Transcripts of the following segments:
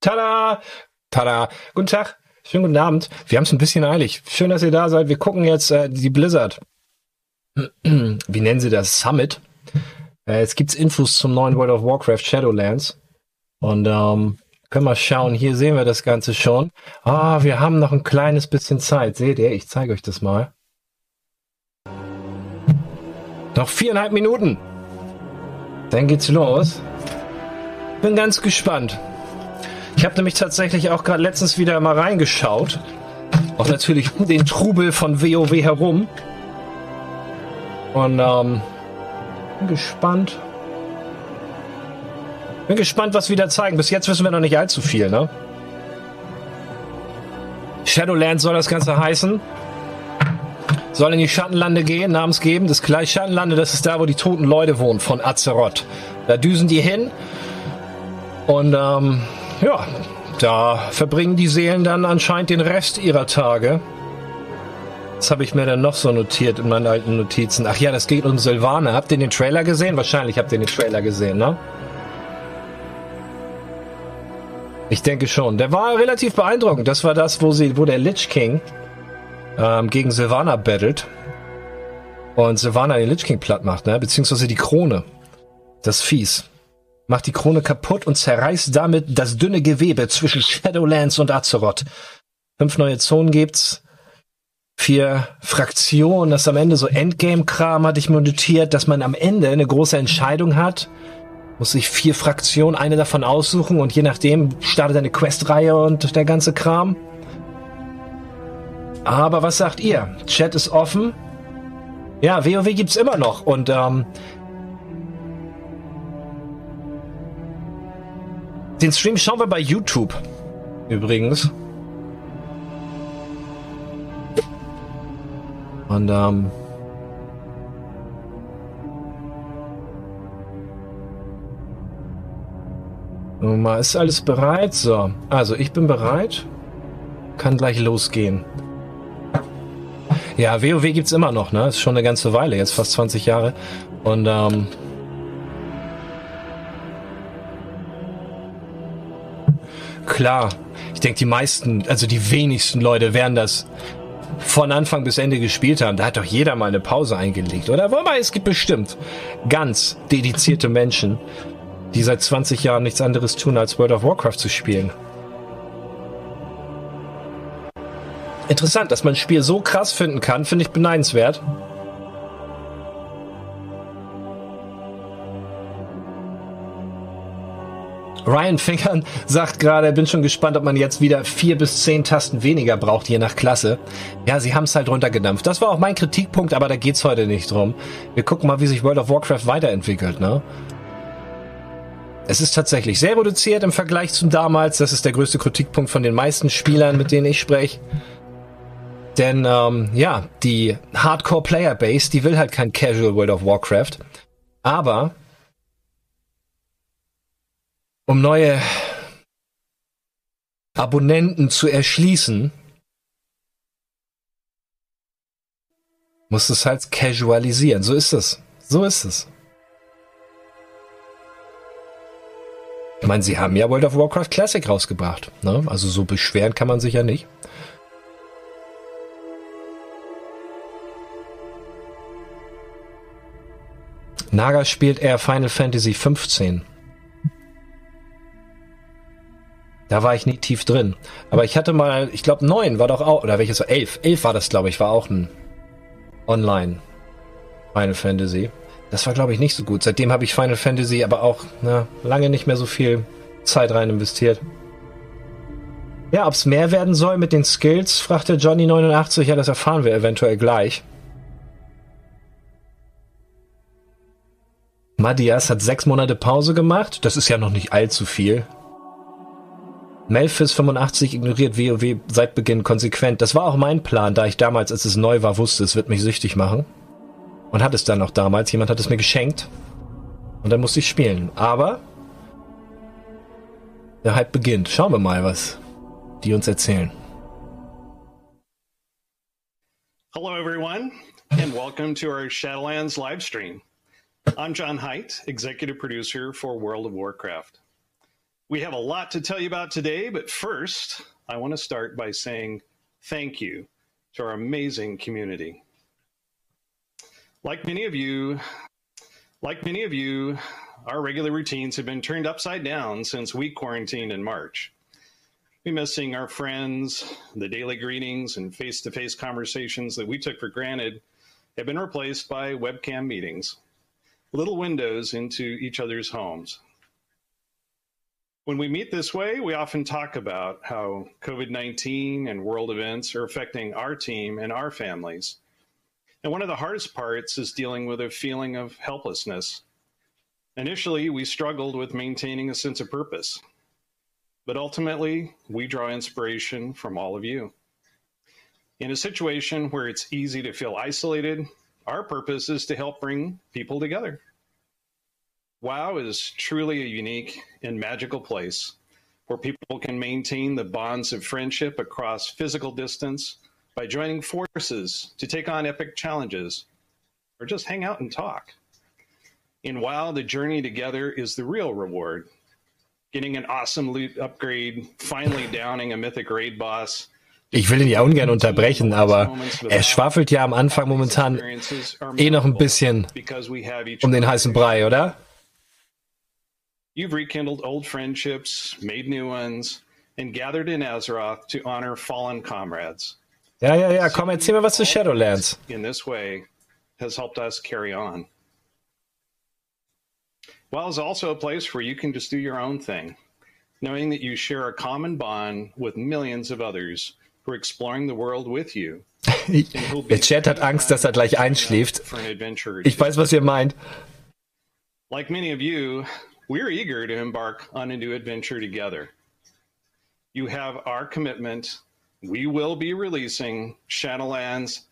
Tada! Tada! Guten Tag, schönen guten Abend. Wir haben es ein bisschen eilig. Schön, dass ihr da seid. Wir gucken jetzt äh, die Blizzard. Wie nennen sie das? Summit. Äh, jetzt gibt's Infos zum neuen World of Warcraft Shadowlands. Und ähm, können wir schauen. Hier sehen wir das Ganze schon. Ah, wir haben noch ein kleines bisschen Zeit. Seht ihr? Ich zeige euch das mal. Noch viereinhalb Minuten. Dann geht's los. Bin ganz gespannt. Ich habe nämlich tatsächlich auch gerade letztens wieder mal reingeschaut. Auch natürlich um den Trubel von WoW herum. Und ähm, bin gespannt. Bin gespannt, was wir da zeigen. Bis jetzt wissen wir noch nicht allzu viel, ne? Shadowlands soll das Ganze heißen. Soll in die Schattenlande gehen, namensgebend. Das gleich Schattenlande, das ist da, wo die toten Leute wohnen, von Azeroth. Da düsen die hin. Und ähm, ja, da verbringen die Seelen dann anscheinend den Rest ihrer Tage. Was habe ich mir dann noch so notiert in meinen alten Notizen? Ach ja, das geht um Silvana. Habt ihr den Trailer gesehen? Wahrscheinlich habt ihr den Trailer gesehen, ne? Ich denke schon. Der war relativ beeindruckend. Das war das, wo sie, wo der Lich King ähm, gegen Silvana battelt und Silvana den Lich King platt macht, ne? Beziehungsweise die Krone. Das fies macht die Krone kaputt und zerreißt damit das dünne Gewebe zwischen Shadowlands und Azeroth. Fünf neue Zonen gibt's. Vier Fraktionen, das am Ende so Endgame-Kram hatte ich mir dass man am Ende eine große Entscheidung hat. Muss sich vier Fraktionen eine davon aussuchen und je nachdem startet eine Questreihe und der ganze Kram. Aber was sagt ihr? Chat ist offen. Ja, WoW gibt's immer noch und ähm, Den Stream schauen wir bei YouTube. Übrigens. Und ähm. Mal, ist alles bereit? So. Also, ich bin bereit. Kann gleich losgehen. Ja, WoW gibt's immer noch, ne? Ist schon eine ganze Weile, jetzt fast 20 Jahre. Und ähm, klar. Ich denke, die meisten, also die wenigsten Leute werden das von Anfang bis Ende gespielt haben. Da hat doch jeder mal eine Pause eingelegt, oder? Wobei, es gibt bestimmt ganz dedizierte Menschen, die seit 20 Jahren nichts anderes tun, als World of Warcraft zu spielen. Interessant, dass man ein Spiel so krass finden kann, finde ich beneidenswert. Ryan Fingern sagt gerade, bin schon gespannt, ob man jetzt wieder vier bis zehn Tasten weniger braucht, je nach Klasse. Ja, sie haben es halt runtergedampft. Das war auch mein Kritikpunkt, aber da geht's heute nicht drum. Wir gucken mal, wie sich World of Warcraft weiterentwickelt, ne? Es ist tatsächlich sehr reduziert im Vergleich zu damals. Das ist der größte Kritikpunkt von den meisten Spielern, mit denen ich spreche. Denn ähm, ja, die Hardcore Player Base, die will halt kein Casual World of Warcraft. Aber um neue Abonnenten zu erschließen, muss es halt casualisieren. So ist es. So ist es. Ich meine, sie haben ja World of Warcraft Classic rausgebracht. Ne? Also so beschweren kann man sich ja nicht. Naga spielt eher Final Fantasy 15. Da war ich nie tief drin. Aber ich hatte mal, ich glaube neun war doch auch, oder welches war elf? Elf war das, glaube ich, war auch ein Online Final Fantasy. Das war, glaube ich, nicht so gut. Seitdem habe ich Final Fantasy aber auch na, lange nicht mehr so viel Zeit rein investiert. Ja, ob es mehr werden soll mit den Skills, fragte Johnny89. Ja, das erfahren wir eventuell gleich. Madias hat sechs Monate Pause gemacht. Das ist ja noch nicht allzu viel. Melfis85 ignoriert WoW seit Beginn konsequent. Das war auch mein Plan, da ich damals, als es neu war, wusste, es wird mich süchtig machen. Und hat es dann noch damals. Jemand hat es mir geschenkt. Und dann musste ich spielen. Aber der Hype beginnt. Schauen wir mal, was die uns erzählen. Hello, everyone, and welcome to our Shadowlands live stream. I'm John Haidt, executive producer for World of Warcraft. We have a lot to tell you about today, but first, I want to start by saying thank you to our amazing community. Like many of you, like many of you, our regular routines have been turned upside down since we quarantined in March. We miss seeing our friends, the daily greetings and face to face conversations that we took for granted have been replaced by webcam meetings, little windows into each other's homes. When we meet this way, we often talk about how COVID 19 and world events are affecting our team and our families. And one of the hardest parts is dealing with a feeling of helplessness. Initially, we struggled with maintaining a sense of purpose, but ultimately, we draw inspiration from all of you. In a situation where it's easy to feel isolated, our purpose is to help bring people together. WoW is truly a unique and magical place where people can maintain the bonds of friendship across physical distance by joining forces to take on epic challenges or just hang out and talk. In WoW, the journey together is the real reward. Getting an awesome loot upgrade, finally downing a mythic raid boss. Ich will ihn ja ungern unterbrechen, aber er schwafelt ja am Anfang momentan eh noch ein bisschen um den heißen Brei, oder? You've rekindled old friendships, made new ones, and gathered in Azeroth to honor fallen comrades. Ja, ja, ja, komm, erzähl mir was zu Shadowlands. In this way has helped us carry on. Well, is also a place where you can just do your own thing, knowing that you share a common bond with millions of others who are exploring the world with you. Der Chat hat Angst, dass er gleich einschläft. Ich weiß, was ihr meint. Like many of you, we're eager to embark on a new adventure together. You have our commitment. We will be releasing Shadowlands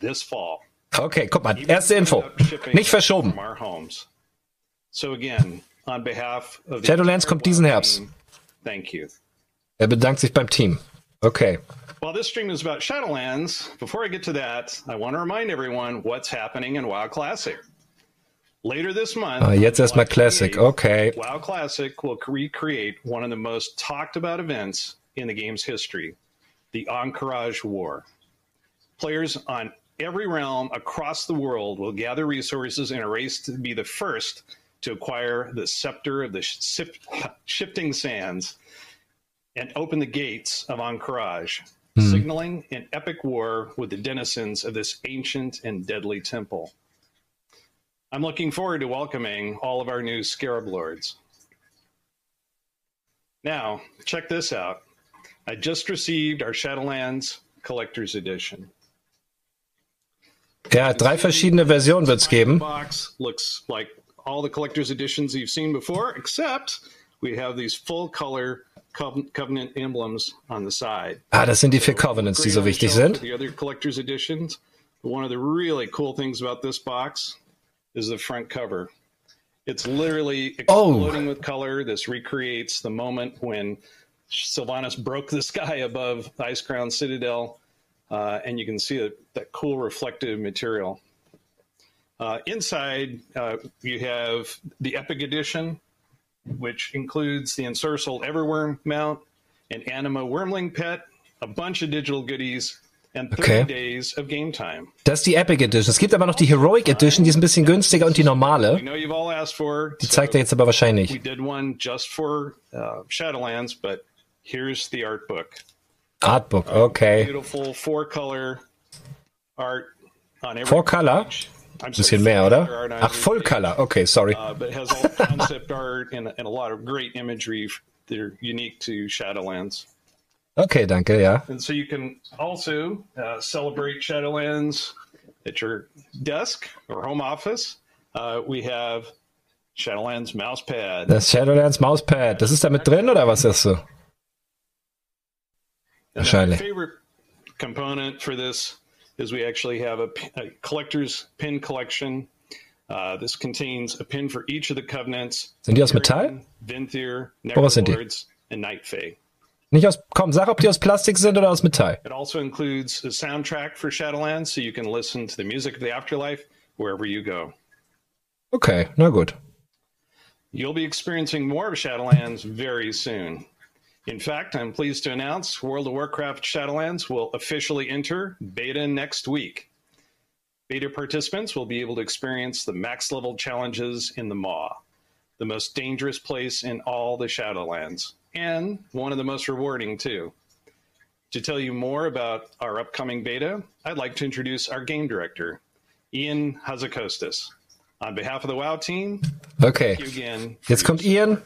this fall. Okay, guck mal, erste Info. Nicht verschoben. So again, on behalf of Shadowlands kommt diesen Herbst. Thank you. Er bedankt sich beim Team. Okay. While this stream is about Shadowlands, before I get to that, I want to remind everyone what's happening in WoW Classic. Later this month, ah, jetzt erstmal Classic, okay. WoW Classic will recreate one of the most talked about events in the game's history, the Ahn'Qiraj War. Players on every realm across the world will gather resources in a race to be the first to acquire the scepter of the shifting sands and open the gates of Ahn'Qiraj, hmm. signaling an epic war with the denizens of this ancient and deadly temple. I'm looking forward to welcoming all of our new Scarab Lords. Now, check this out. I just received our Shadowlands Collector's Edition. Ja, drei verschiedene Versionen wird es geben. Box looks like all the collector's editions you've seen before, except we have these full color Covenant emblems on the side. Ah, das sind die vier Covenants, die so wichtig sind. The other collector's editions. One of the really cool things about this box is the front cover. It's literally exploding oh. with color. This recreates the moment when Sylvanas broke the sky above Icecrown Citadel, uh, and you can see that, that cool reflective material. Uh, inside, uh, you have the Epic Edition, which includes the Ensorcelled Everwyrm mount, an Anima Wyrmling pet, a bunch of digital goodies, Okay. Das ist die Epic Edition. Es gibt aber noch die Heroic Edition, die ist ein bisschen günstiger und die normale. Die zeigt er jetzt aber wahrscheinlich. We did one just for uh, Shadowlands, but here's the art book. Artbook, okay. Beautiful four color Four? Ein bisschen mehr, oder? Ach, Full Color. Okay, sorry. Okay, danke, yeah. And so you can also uh, celebrate Shadowlands at your desk or home office. Uh, we have Shadowlands Mousepad. Das Shadowlands Mousepad, das ist da mit drin oder was ist so? Wahrscheinlich. My favorite component for this is we actually have a, a collector's pin collection. Uh, this contains a pin for each of the covenants. Sind die aus Metall? Venthyr, Necrolords, and Night Fae. Nicht aus, komm, sag, ob die aus Plastik sind oder aus Metall. It also includes a soundtrack for Shadowlands, so you can listen to the music of the afterlife wherever you go. Okay, na gut. You'll be experiencing more of Shadowlands very soon. In fact, I'm pleased to announce World of Warcraft Shadowlands will officially enter beta next week. Beta participants will be able to experience the max level challenges in the Maw, the most dangerous place in all the Shadowlands, and one of the most rewarding too. To tell you more about our upcoming beta, I'd like to introduce our game director, Ion Hazzikostas. On behalf of the WoW team, Okay. thank you again. for Jetzt your kommt Ian.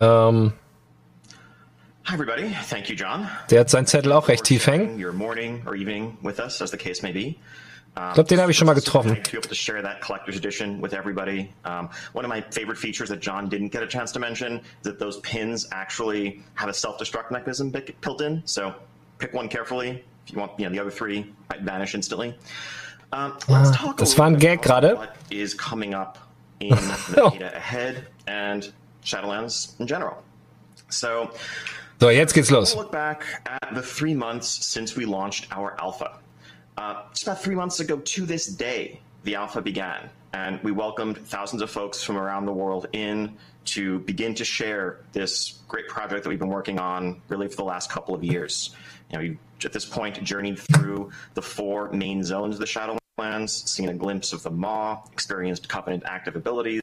Ähm, Hi, everybody. Thank you, John. der hat seinen Zettel auch recht tief hängen. Your morning or evening with us, as the case may be. Ich glaube, den habe ich schon mal getroffen. Um, one of my favorite features that John didn't get a chance to mention is that those pins actually have a self-destruct mechanism built in. So pick one carefully. If you want, you know, the other three might vanish instantly. Um, let's Ah, talk das war ein Gag gerade. What is coming up in the data ahead and Shadowlands in general. So So, jetzt geht's los. Look back at the three months since we launched our alpha. Uh, just about three months ago to this day, the alpha began, and we welcomed thousands of folks from around the world in to begin to share this great project that we've been working on really for the last couple of years. You know, you at this point journeyed through the four main zones of the Shadowlands, seen a glimpse of the Maw, experienced Covenant active abilities,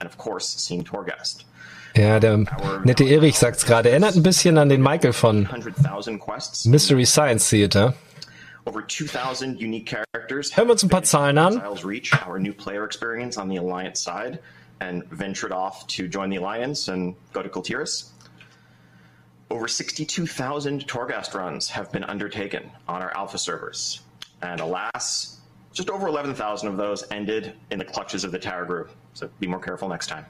and of course, seen Torghast. Ja, der nette Erich sagt's gerade. Erinnert ein bisschen an den Michael von Mystery Science Theater. Over 2,000 unique characters. Hören wir uns ein paar Zahlen an. Exiles Reach, our new player experience on the Alliance side, and ventured off to join the Alliance and go to Kul Tiras. Over 62,000 Torghast runs have been undertaken on our alpha servers. And alas, just over 11,000 of those ended in the clutches of the Tarragrue. So be more careful next time.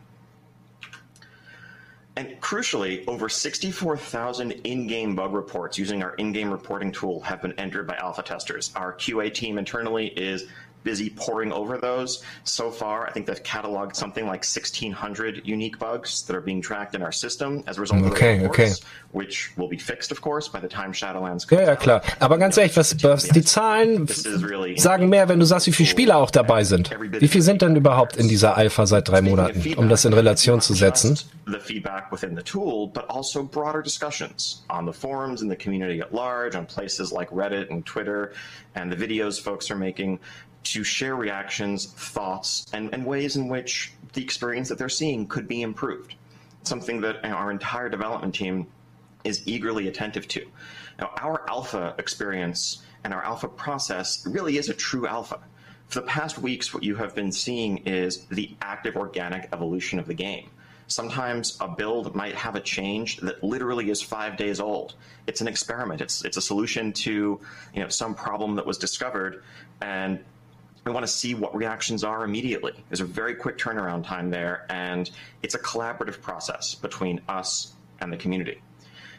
And crucially, over 64,000 in-game bug reports using our in-game reporting tool have been entered by alpha testers. Our QA team internally is busy poring over those. So far, I think they've cataloged something like 1,600 unique bugs that are being tracked in our system as a result Okay, of the okay. reports, which will be fixed, of course, by the time Shadowlands comes ja, out. klar. Aber ganz ehrlich, was, was die Zahlen really sagen mehr, wenn du sagst, wie viele Spieler auch dabei sind. Wie viel sind denn überhaupt in dieser Alpha seit drei Monaten, um das in Relation zu setzen? The feedback within the tool, but also broader discussions on the forums and the community at large, on places like Reddit and Twitter, and the videos folks are making to share reactions, thoughts, and, and ways in which the experience that they're seeing could be improved. Something that our entire development team is eagerly attentive to. Now, our alpha experience and our alpha process really is a true alpha. For the past weeks, what you have been seeing is the active organic evolution of the game. Sometimes a build might have a change that literally is five days old. It's an experiment. It's it's a solution to you know some problem that was discovered, and we want to see what reactions are immediately. There's a very quick turnaround time there, and it's a collaborative process between us and the community.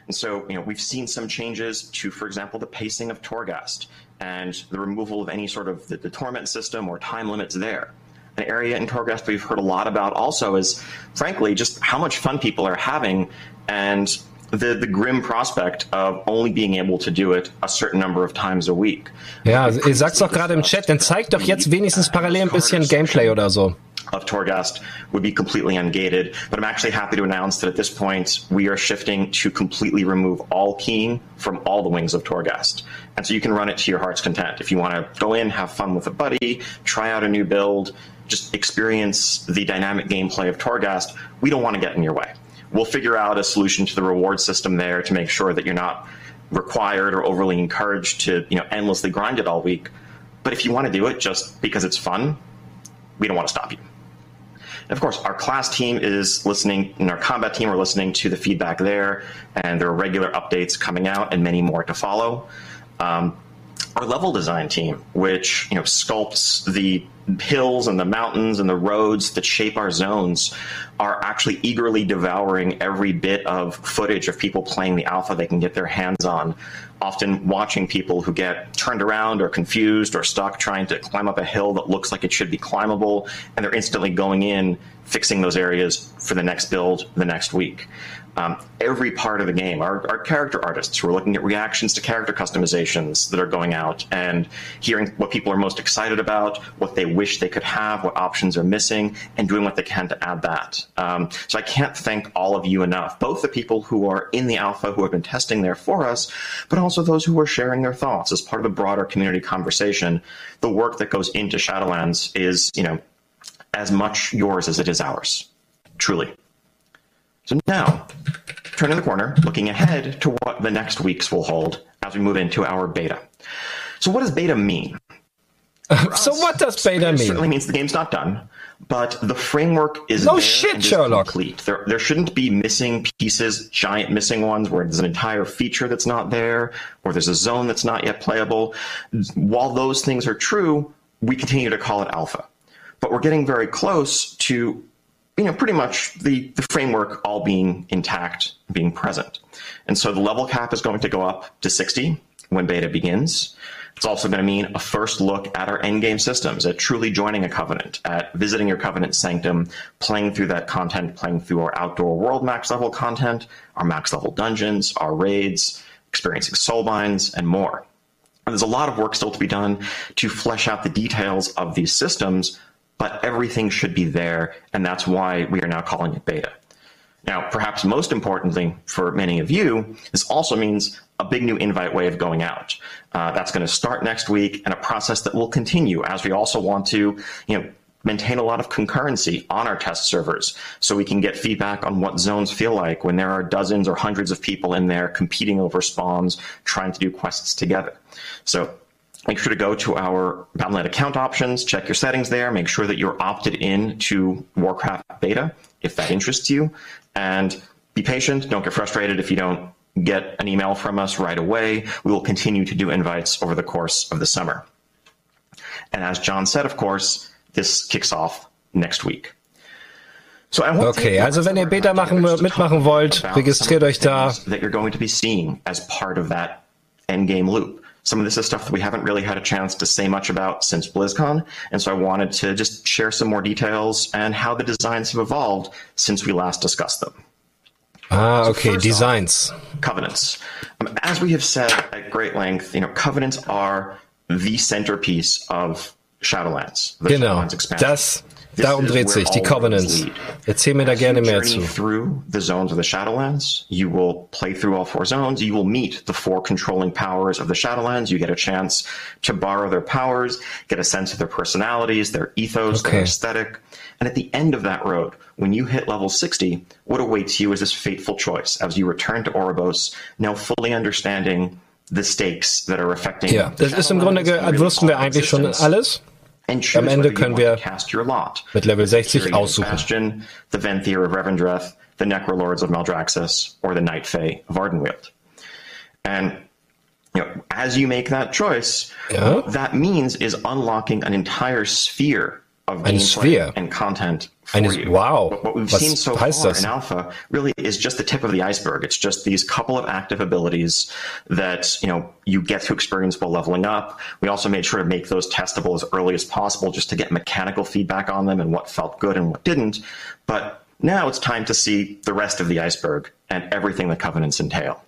And so, you know, we've seen some changes to, for example, the pacing of Torghast and the removal of any sort of the, the torment system or time limits there. An area in Torghast we've heard a lot about also is, frankly, just how much fun people are having and the, the grim prospect of only being able to do it a certain number of times a week. Ja, ihr sagt's doch gerade im Chat, dann zeigt doch jetzt wenigstens parallel ein bisschen Gameplay oder so. of Torghast would be completely ungated. But I'm actually happy to announce that at this point we are shifting to completely remove all keying from all the wings of Torghast. And so you can run it to your heart's content. If you want to go in, have fun with a buddy, try out a new build, just experience the dynamic gameplay of Torghast, we don't want to get in your way. We'll figure out a solution to the reward system there to make sure that you're not required or overly encouraged to, you know, endlessly grind it all week. But if you want to do it just because it's fun, we don't want to stop you. And of course, our class team is listening, and our combat team are listening to the feedback there, and there are regular updates coming out and many more to follow. Um, our level design team, which you know sculpts the hills and the mountains and the roads that shape our zones, are actually eagerly devouring every bit of footage of people playing the alpha they can get their hands on. Often watching people who get turned around or confused or stuck trying to climb up a hill that looks like it should be climbable, and they're instantly going in, fixing those areas for the next build the next week. Um, every part of the game. Our, our character artists who are looking at reactions to character customizations that are going out and hearing what people are most excited about, what they wish they could have, what options are missing, and doing what they can to add that. Um, so I can't thank all of you enough, both the people who are in the alpha who have been testing there for us, but also those who are sharing their thoughts as part of the broader community conversation. The work that goes into Shadowlands is, you know, as much yours as it is ours, truly. So now, turning the corner, looking ahead to what the next weeks will hold as we move into our beta. So, what does beta mean? Uh, so, what does beta mean? It certainly means the game's not done, but the framework is no shit, Sherlock. complete. There, there shouldn't be missing pieces, giant missing ones, where there's an entire feature that's not there, or there's a zone that's not yet playable. While those things are true, we continue to call it alpha. But we're getting very close to you know, pretty much the, the framework all being intact, being present. And so the level cap is going to go up to 60 when beta begins. It's also going to mean a first look at our endgame systems, at truly joining a covenant, at visiting your covenant sanctum, playing through that content, playing through our outdoor world max level content, our max level dungeons, our raids, experiencing soulbinds, and more. And there's a lot of work still to be done to flesh out the details of these systems, but everything should be there, and that's why we are now calling it beta. Now, perhaps most importantly for many of you, this also means a big new invite way of going out. Uh, that's going to start next week and a process that will continue as we also want to, you know, maintain a lot of concurrency on our test servers so we can get feedback on what zones feel like when there are dozens or hundreds of people in there competing over spawns, trying to do quests together. So make sure to go to our Battle.net account options, check your settings there, make sure that you're opted in to Warcraft beta if that interests you, and be patient. Don't get frustrated if you don't get an email from us right away. We will continue to do invites over the course of the summer. And as John said, of course, this kicks off next week. So okay, also wenn ihr Beta machen, mitmachen wollt, registriert euch da. That you're going to be seeing as part of that endgame loop. Some of this is stuff that we haven't really had a chance to say much about since BlizzCon, and so I wanted to just share some more details and how the designs have evolved since we last discussed them. Ah, so okay, designs. Off, covenants. Um, as we have said at great length, you know, covenants are the centerpiece of Shadowlands. Genau, Shadowlands expansion. das Darum dreht sich, die Covenants. Erzähl mir da gerne mehr zu. Through the zones of the Shadowlands, you will play through all four zones. You will meet the four controlling powers of the Shadowlands. You get a chance to borrow their powers, get a sense of their personalities, their ethos, okay. their aesthetic. And at the end of that road, when you hit level 60, what awaits you is this fateful choice as you return to Oribos, now fully understanding the stakes that are affecting. Ja, das ist im Grunde, wussten wir eigentlich schon alles. Am Ende können wir mit Level 60 aussuchen. The Venthyr of Revendreth, the Necrolords of Maldraxxus, or the Night Fae of Ardenweald. And you know, as you make that choice, ja. what that means is unlocking an entire sphere of gameplay and content for Eine, you. Wow. What we've Was seen so far das? in alpha really is just the tip of the iceberg. It's just these couple of active abilities that, you know, you get to experience while leveling up. We also made sure to make those testable as early as possible just to get mechanical feedback on them and what felt good and what didn't. But now it's time to see the rest of the iceberg and everything the covenants entail.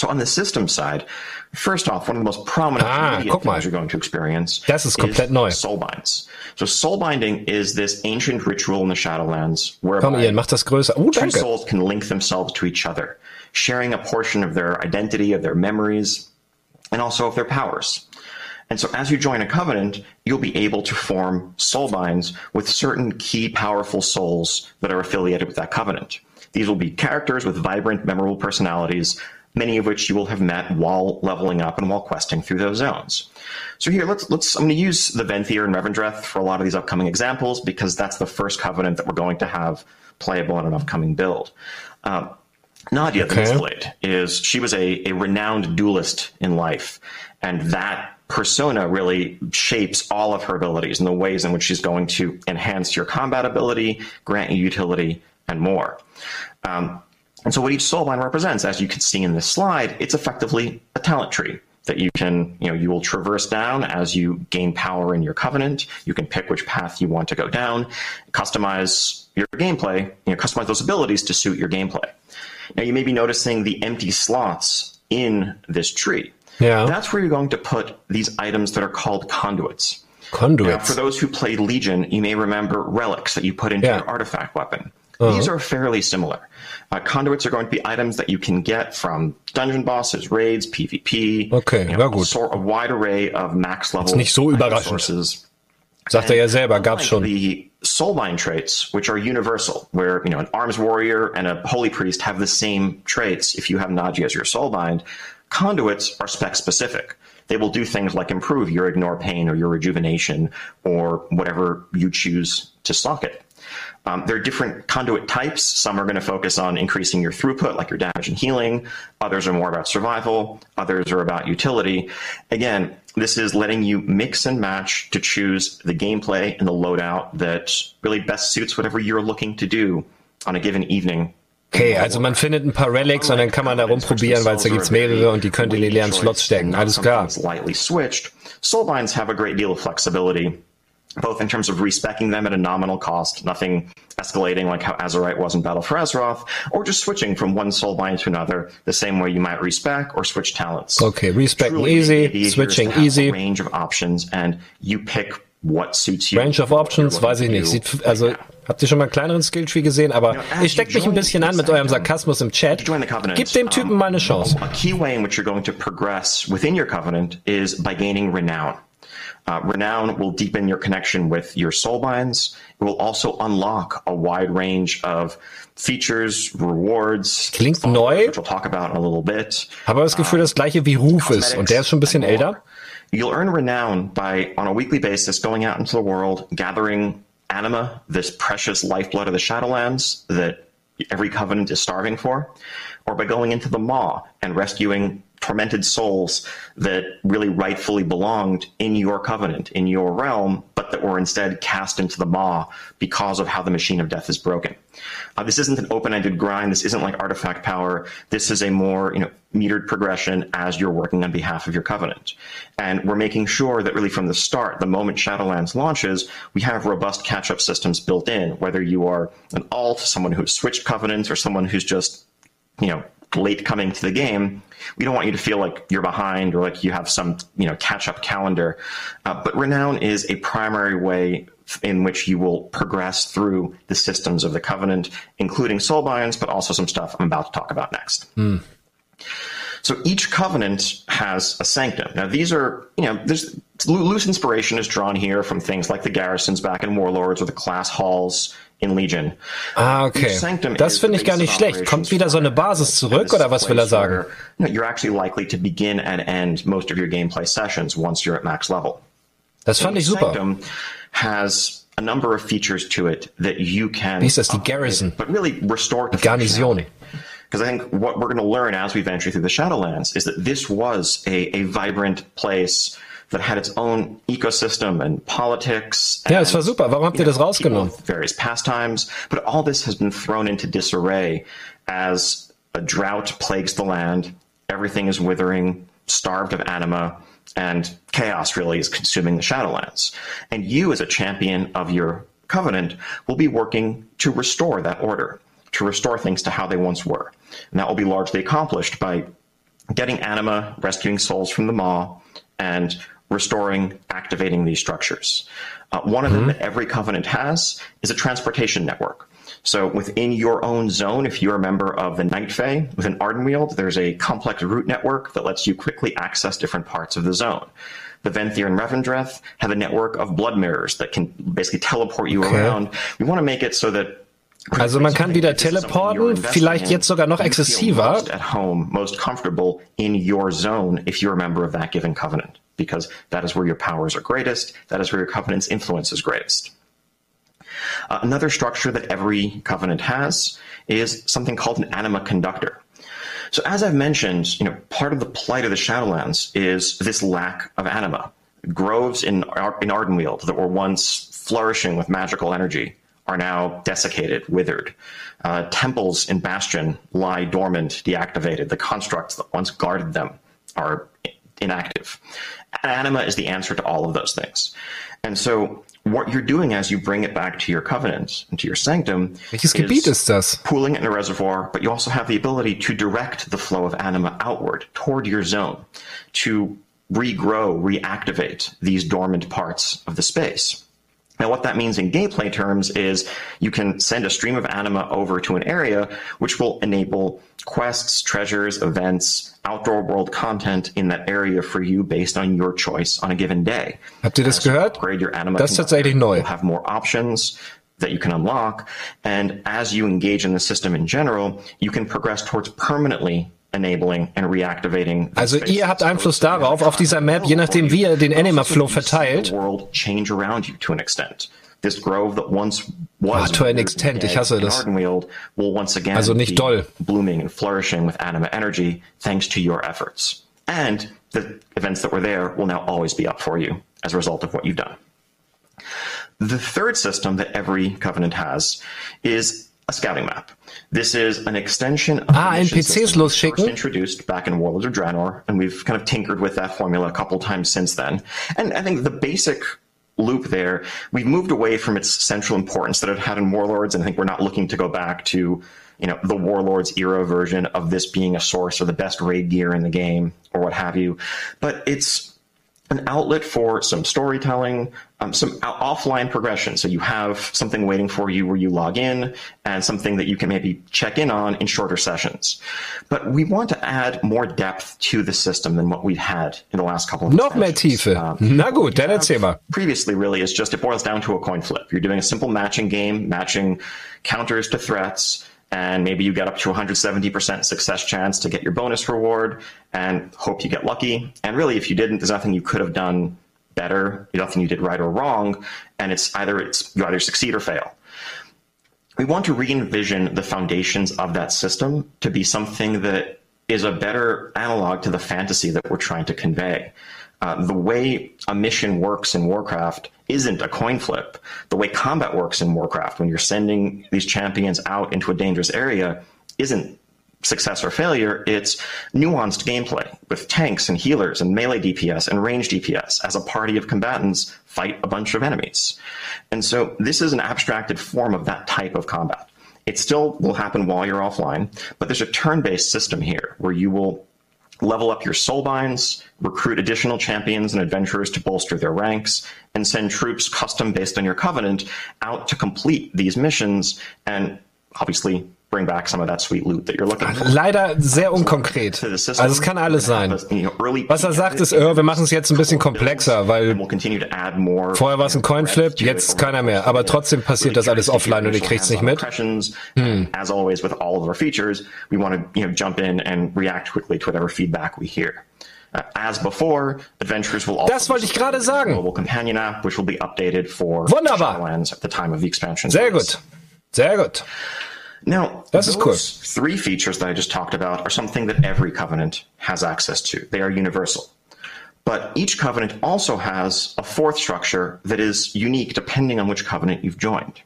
So on the system side, first off, one of the most prominent ah, things you're going to experience das ist komplett is neu. soulbinds. So soulbinding is this ancient ritual in the Shadowlands where Komm, Ian, mach das größer. Oh, two souls can link themselves to each other, sharing a portion of their identity, of their memories, and also of their powers. And so as you join a covenant, you'll be able to form soulbinds with certain key powerful souls that are affiliated with that covenant. These will be characters with vibrant, memorable personalities many of which you will have met while leveling up and while questing through those zones. So here, let's let's. I'm going to use the Venthyr and Revendreth for a lot of these upcoming examples because that's the first covenant that we're going to have playable in an upcoming build. Um, Nadjia, the okay. is she was a, a renowned duelist in life, and that persona really shapes all of her abilities and the ways in which she's going to enhance your combat ability, grant you utility, and more. Um, and so what each soul soulbind represents, as you can see in this slide, it's effectively a talent tree that you can, you know, you will traverse down as you gain power in your covenant. You can pick which path you want to go down, customize your gameplay, you know, customize those abilities to suit your gameplay. Now you may be noticing the empty slots in this tree. Yeah. That's where you're going to put these items that are called conduits. Conduits. Now, for those who played Legion, you may remember relics that you put into Yeah. your artifact weapon. Uh-huh. These are fairly similar. Uh, conduits are going to be items that you can get from dungeon bosses, raids, PvP. Okay, you know, gut. sort a wide array of max level nicht so überraschend. sources. Sagt er ja selber, gab's schon. The soulbind traits, which are universal, where you know an arms warrior and a holy priest have the same traits. If you have Nadjia as your soulbind, conduits are spec specific. They will do things like improve your ignore pain or your rejuvenation or whatever you choose to stock it. Um, there are different conduit types. Some are going to focus on increasing your throughput, like your damage and healing. Others are more about survival. Others are about utility. Again, this is letting you mix and match to choose the gameplay and the loadout that really best suits whatever you're looking to do on a given evening. Okay, also man findet ein paar Relics und dann kann man da rumprobieren, weil es da gibt's mehrere und die könnt ihr in die leeren Slots stecken. Alles klar. Lightly switched. Soulbinds have a great deal of flexibility, both in terms of respecking them at a nominal cost, nothing escalating like how Azerite was in Battle for Azeroth, or just switching from one soulbind to another, the same way you might respec or switch talents. Okay, respec easy, the idea here is switching easy. Range of options, and you pick what suits you. Range of Options, weiß ich nicht. Sieht, also, habt ihr schon mal einen kleineren Skilltree gesehen? Aber as ihr steckt you mich ein bisschen an mit eurem Sarkasmus im Chat. join the covenant. Dem Typen um, mal eine Chance. A key way in which you're going to progress within your covenant is by gaining renown. Uh, renown will deepen your connection with your soulbinds. It will also unlock a wide range of features, rewards, Klingt followers, neu. which we'll talk about in a little bit. Habe das Gefühl, das gleiche wie Ruf ist. Und der ist schon ein bisschen älter. You'll earn renown by, on a weekly basis, going out into the world, gathering anima, this precious lifeblood of the Shadowlands that every covenant is starving for, or by going into the Maw and rescuing tormented souls that really rightfully belonged in your covenant, in your realm, but that were instead cast into the maw because of how the machine of death is broken. Uh, this isn't an open-ended grind. This isn't like artifact power. This is a more, you know, metered progression as you're working on behalf of your covenant. And we're making sure that really from the start, the moment Shadowlands launches, we have robust catch-up systems built in, whether you are an alt, someone who's switched covenants, or someone who's just, you know, late coming to the game, we don't want you to feel like you're behind or like you have some you know catch up calendar. Uh, but renown is a primary way in which you will progress through the systems of the covenant, including soulbinds, but also some stuff I'm about to talk about next. So each covenant has a sanctum. Now these are, you know, there's loose inspiration is drawn here from things like the garrisons back in Warlords or the class halls in Legion. Ah, okay. Das the finde ich gar nicht schlecht. Kommt wieder so eine. Basis zurück oder was will er sagen? you're actually likely to begin and end most of your gameplay sessions once you're at max level. Das fand ich super. Has a number of features to it that you can Wie ist das, die Garrison? but really restore to Garnison. because I think what we're going to learn as we venture through the Shadowlands is that this was a, a vibrant place that had its own ecosystem and politics. Ja, and, es war super. Warum habt ihr you know, das rausgenommen? Various pastimes, but all this has been thrown into disarray as a drought plagues the land. Everything is withering, starved of anima, and chaos really is consuming the Shadowlands. And you, as a champion of your covenant, will be working to restore that order, to restore things to how they once were. And that will be largely accomplished by getting anima, rescuing souls from the maw, and restoring, activating these structures. Uh, one of them that every covenant has is a transportation network. So within your own zone, if you're a member of the Night Fae within Ardenweald, there's a complex route network that lets you quickly access different parts of the zone. The Venthyr and Revendreth have a network of blood mirrors that can basically teleport you around. We want to make it so that Also man kann wieder This is something teleporten, vielleicht jetzt sogar noch exzessiver. Most at home, most comfortable in your zone if you're a member of that given covenant, because that is where your powers are greatest. That is where your covenant's influence is greatest. Uh, another structure that every covenant has is something called an anima conductor. So as I've mentioned, you know, part of the plight of the Shadowlands is this lack of anima. Groves in Ar- in Ardenweald that were once flourishing with magical energy are now desiccated, withered. Uh, temples in Bastion lie dormant, deactivated. The constructs that once guarded them are inactive. Anima is the answer to all of those things. And so what you're doing as you bring it back to your covenant and to your sanctum Welches Gebiet ist das? pooling it in a reservoir, but you also have the ability to direct the flow of anima outward toward your zone to regrow, reactivate these dormant parts of the space. Now, what that means in gameplay terms is you can send a stream of anima over to an area, which will enable quests, treasures, events, outdoor world content in that area for you based on your choice on a given day. Habt ihr das As gehört? Upgrade your anima Das ist tatsächlich neu. You'll have more options that you can unlock, and as you engage in the system in general, you can progress towards permanently enabling and reactivating. Also ihr habt Einfluss you have darauf, auf dieser Map, je nachdem wie ihr den Anima Flow verteilt. World change around you to an extent. This grove that once was Ah, to an extent, ich hasse das. Will once again Also nicht doll. blooming and flourishing with anima energy thanks to your efforts. And the events that were there will now always be up for you as a result of what you've done. The third system that every covenant has is a scouting map. This is an extension of Ah, NPCs losschicken? first introduced back in Warlords of Draenor, and we've kind of tinkered with that formula a couple times since then. And I think the basic loop there, we've moved away from its central importance that it had in Warlords, and I think we're not looking to go back to you know the Warlords era version of this being a source or the best raid gear in the game or what have you. But it's an outlet for some storytelling, um, some offline progression. So you have something waiting for you where you log in and something that you can maybe check in on in shorter sessions. But we want to add more depth to the system than what we've had in the last couple of Noch mehr expansions. Tiefe. Um, Na gut, dann erzähl mal. previously really is just it boils down to a coin flip. You're doing a simple matching game, matching counters to threats, and maybe you get up to 170% success chance to get your bonus reward and hope you get lucky. And really, if you didn't, there's nothing you could have done better, nothing you did right or wrong, and it's either it's you either succeed or fail. We want to re-envision the foundations of that system to be something that is a better analog to the fantasy that we're trying to convey. Uh, the way a mission works in Warcraft isn't a coin flip. The way combat works in Warcraft, when you're sending these champions out into a dangerous area, isn't success or failure. It's nuanced gameplay with tanks and healers and melee DPS and range DPS as a party of combatants fight a bunch of enemies. And so this is an abstracted form of that type of combat. It still will happen while you're offline, but there's a turn based system here where you will level up your soulbinds, recruit additional champions and adventurers to bolster their ranks, and send troops custom based on your covenant out to complete these missions and obviously bring back some of that sweet loot that you're looking for. Leider sehr unkonkret. Also es kann alles sein. Was er sagt ist, äh, wir machen es jetzt ein bisschen komplexer, weil vorher war es ein Coinflip, jetzt keiner mehr. Aber trotzdem passiert das alles offline und ihr kriegt's nicht mit. Impressions. As always with all of our features, we want to you know jump in and react quickly to whatever feedback we hear. Uh, as before, adventurers will also Das wollte ich gerade sagen. Companion app, which will be updated for Wunderbar. Shadowlands at the time of the expansion. Sehr gut. Sehr gut. Now, those three features that I just talked about are something that every covenant has access to. They are universal. But each covenant also has a fourth structure that is unique depending on which covenant you've joined.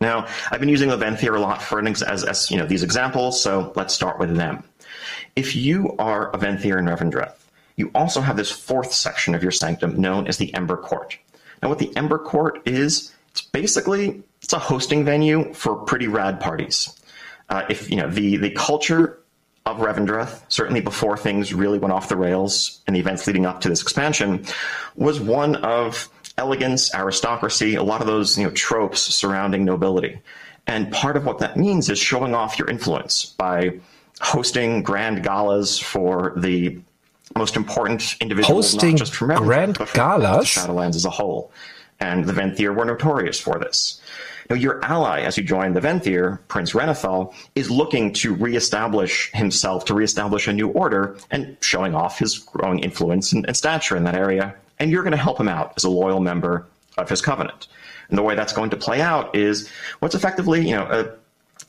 Now, I've been using the Venthyr a lot for an ex- as, as you know these examples, so let's start with them. If you are a Venthyr in Revendreth, you also have this fourth section of your sanctum known as the Ember Court. Now, what the Ember Court is, it's basically it's a hosting venue for pretty rad parties. Uh, if you know the the culture of Revendreth, certainly before things really went off the rails in the events leading up to this expansion, was one of elegance, aristocracy, a lot of those you know tropes surrounding nobility. And part of what that means is showing off your influence by hosting grand galas for the most important individuals, Hosting not just from Revendreth, grand but from galas? Shadowlands as a whole. And the Venthyr were notorious for this. Now, your ally, as you join the Venthyr, Prince Renathal, is looking to reestablish himself, to reestablish a new order, and showing off his growing influence and, and stature in that area. And you're going to help him out as a loyal member of his covenant. And the way that's going to play out is what's effectively, you know,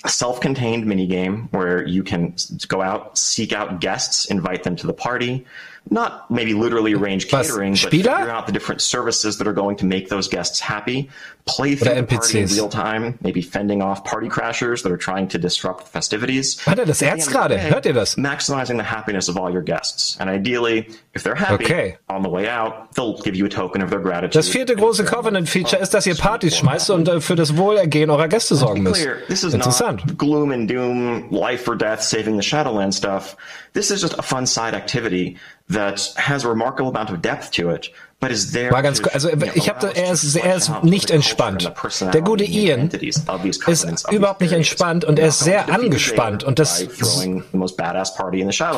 a self-contained minigame where you can go out, seek out guests, invite them to the party, not maybe literally arrange Was, catering, but Spieler? figure out the different services that are going to make those guests happy. Play through Oder the party in real time, maybe fending off party crashers that are trying to disrupt festivities. Hat er das Erz gerade? day, Hört ihr das? Maximizing the happiness of all your guests. And ideally, if they're happy Okay. on the way out, they'll give you a token of their gratitude. Das vierte große Covenant-Feature ist, dass ihr Partys schmeißt und äh, für das Wohlergehen eurer Gäste sorgen müsst. clear, this is Interessant. not gloom and doom, life or death, saving the Shadowland stuff. This is just a fun side activity that has a remarkable amount of depth to it, but is there. War ganz also, ich hab da- allow er ist- er ist nicht entspannt. Der gute Ian ist überhaupt nicht entspannt und er ist sehr angespannt und das- Ich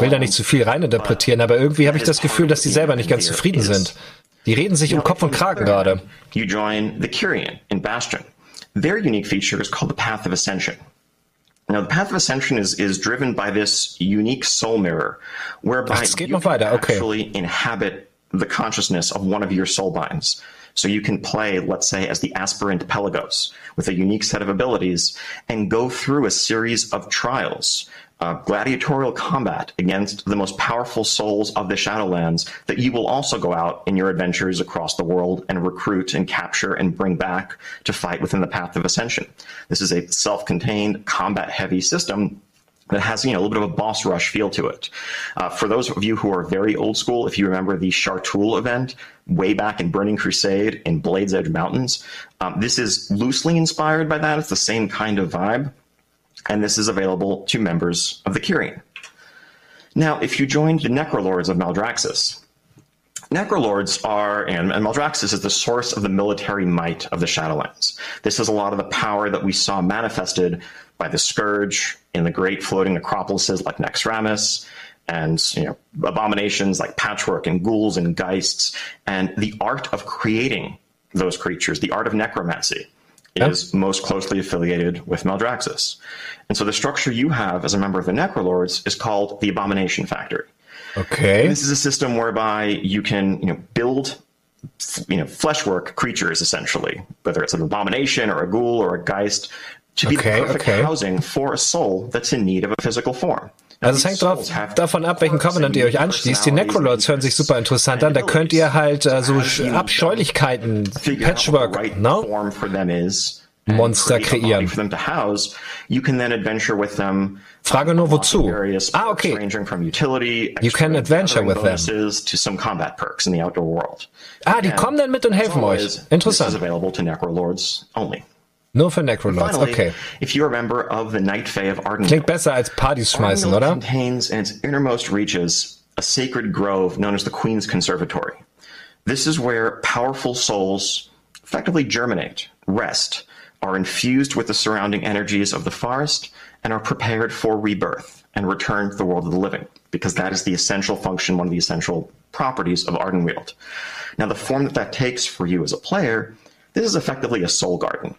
will da nicht zu viel reininterpretieren, aber irgendwie habe ich das Gefühl, dass die selber nicht ganz zufrieden sind. Die reden sich um Kopf und Kragen gerade. You join the Kyrian in Bastion. Their unique feature is called the Path of Ascension. Now, the Path of Ascension is, is driven by this unique soul mirror, whereby Ach, es geht you can okay. actually inhabit the consciousness of one of your soul binds. So you can play, let's say, as the aspirant Pelagos with a unique set of abilities and go through a series of trials, uh, gladiatorial combat against the most powerful souls of the Shadowlands that you will also go out in your adventures across the world and recruit and capture and bring back to fight within the Path of Ascension. This is a self-contained, combat-heavy system that has you know a little bit of a boss rush feel to it. Uh, for those of you who are very old school, if you remember the Chartoul event way back in Burning Crusade in Blades Edge Mountains, um, this is loosely inspired by that. It's the same kind of vibe, and this is available to members of the Kyrian. Now, if you joined the Necrolords of Maldraxxus, Necrolords are, and, and Maldraxxus is the source of the military might of the Shadowlands. This is a lot of the power that we saw manifested by the Scourge in the great floating necropolises like Naxxramas, and you know abominations like Patchwerk and ghouls and geists, and the art of creating those creatures, the art of necromancy, is most closely affiliated with Maldraxxus. And so the structure you have as a member of the Necrolords is called the Abomination Factory. Okay. This is a system whereby you can, you know, build, you know, fleshwork creatures essentially, whether it's an abomination or a ghoul or a geist, to be Okay, the perfect okay. housing for a soul that's in need of a physical form. Also es hängt drauf, davon ab, welchen Covenant ihr euch anschließt. Die Necrolords hören sich super interessant an. Da könnt ihr halt äh, so Abscheulichkeiten, Patchwork, no? Monster kreieren. Frage nur wozu. Ah, okay. You can adventure with them. Ah, die kommen dann mit und helfen euch. Interessant. Available to Necrolords. Nur für Necrolords, Finally, okay. if you're a member of the Night Fae of Ardenweald, Klingt besser als Partys schmeißen, oder? contains in its innermost reaches a sacred grove known as the Queen's Conservatory. This is where powerful souls effectively germinate, rest, are infused with the surrounding energies of the forest, and are prepared for rebirth and return to the world of the living, because that is the essential function, one of the essential properties of Ardenweald. Now, the form that that takes for you as a player, this is effectively a soul garden.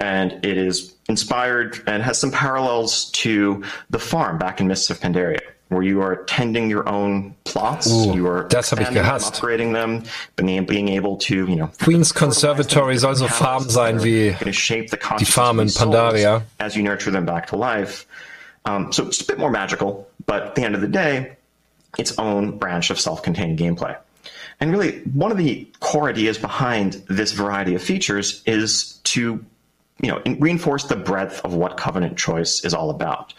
And it is inspired and has some parallels to the farm back in Mists of Pandaria, where you are tending your own plots. Uh, you are das ich them, gehasst. upgrading them, being, being able to, you know, Queen's Conservatory soll so Farm sein wie going to shape the die Farm in consciousness of these souls Pandaria. as you nurture them back to life. Um, so it's a bit more magical, but at the end of the day, its own branch of self-contained gameplay. And really, one of the core ideas behind this variety of features is to you know, reinforce the breadth of what covenant choice is all about,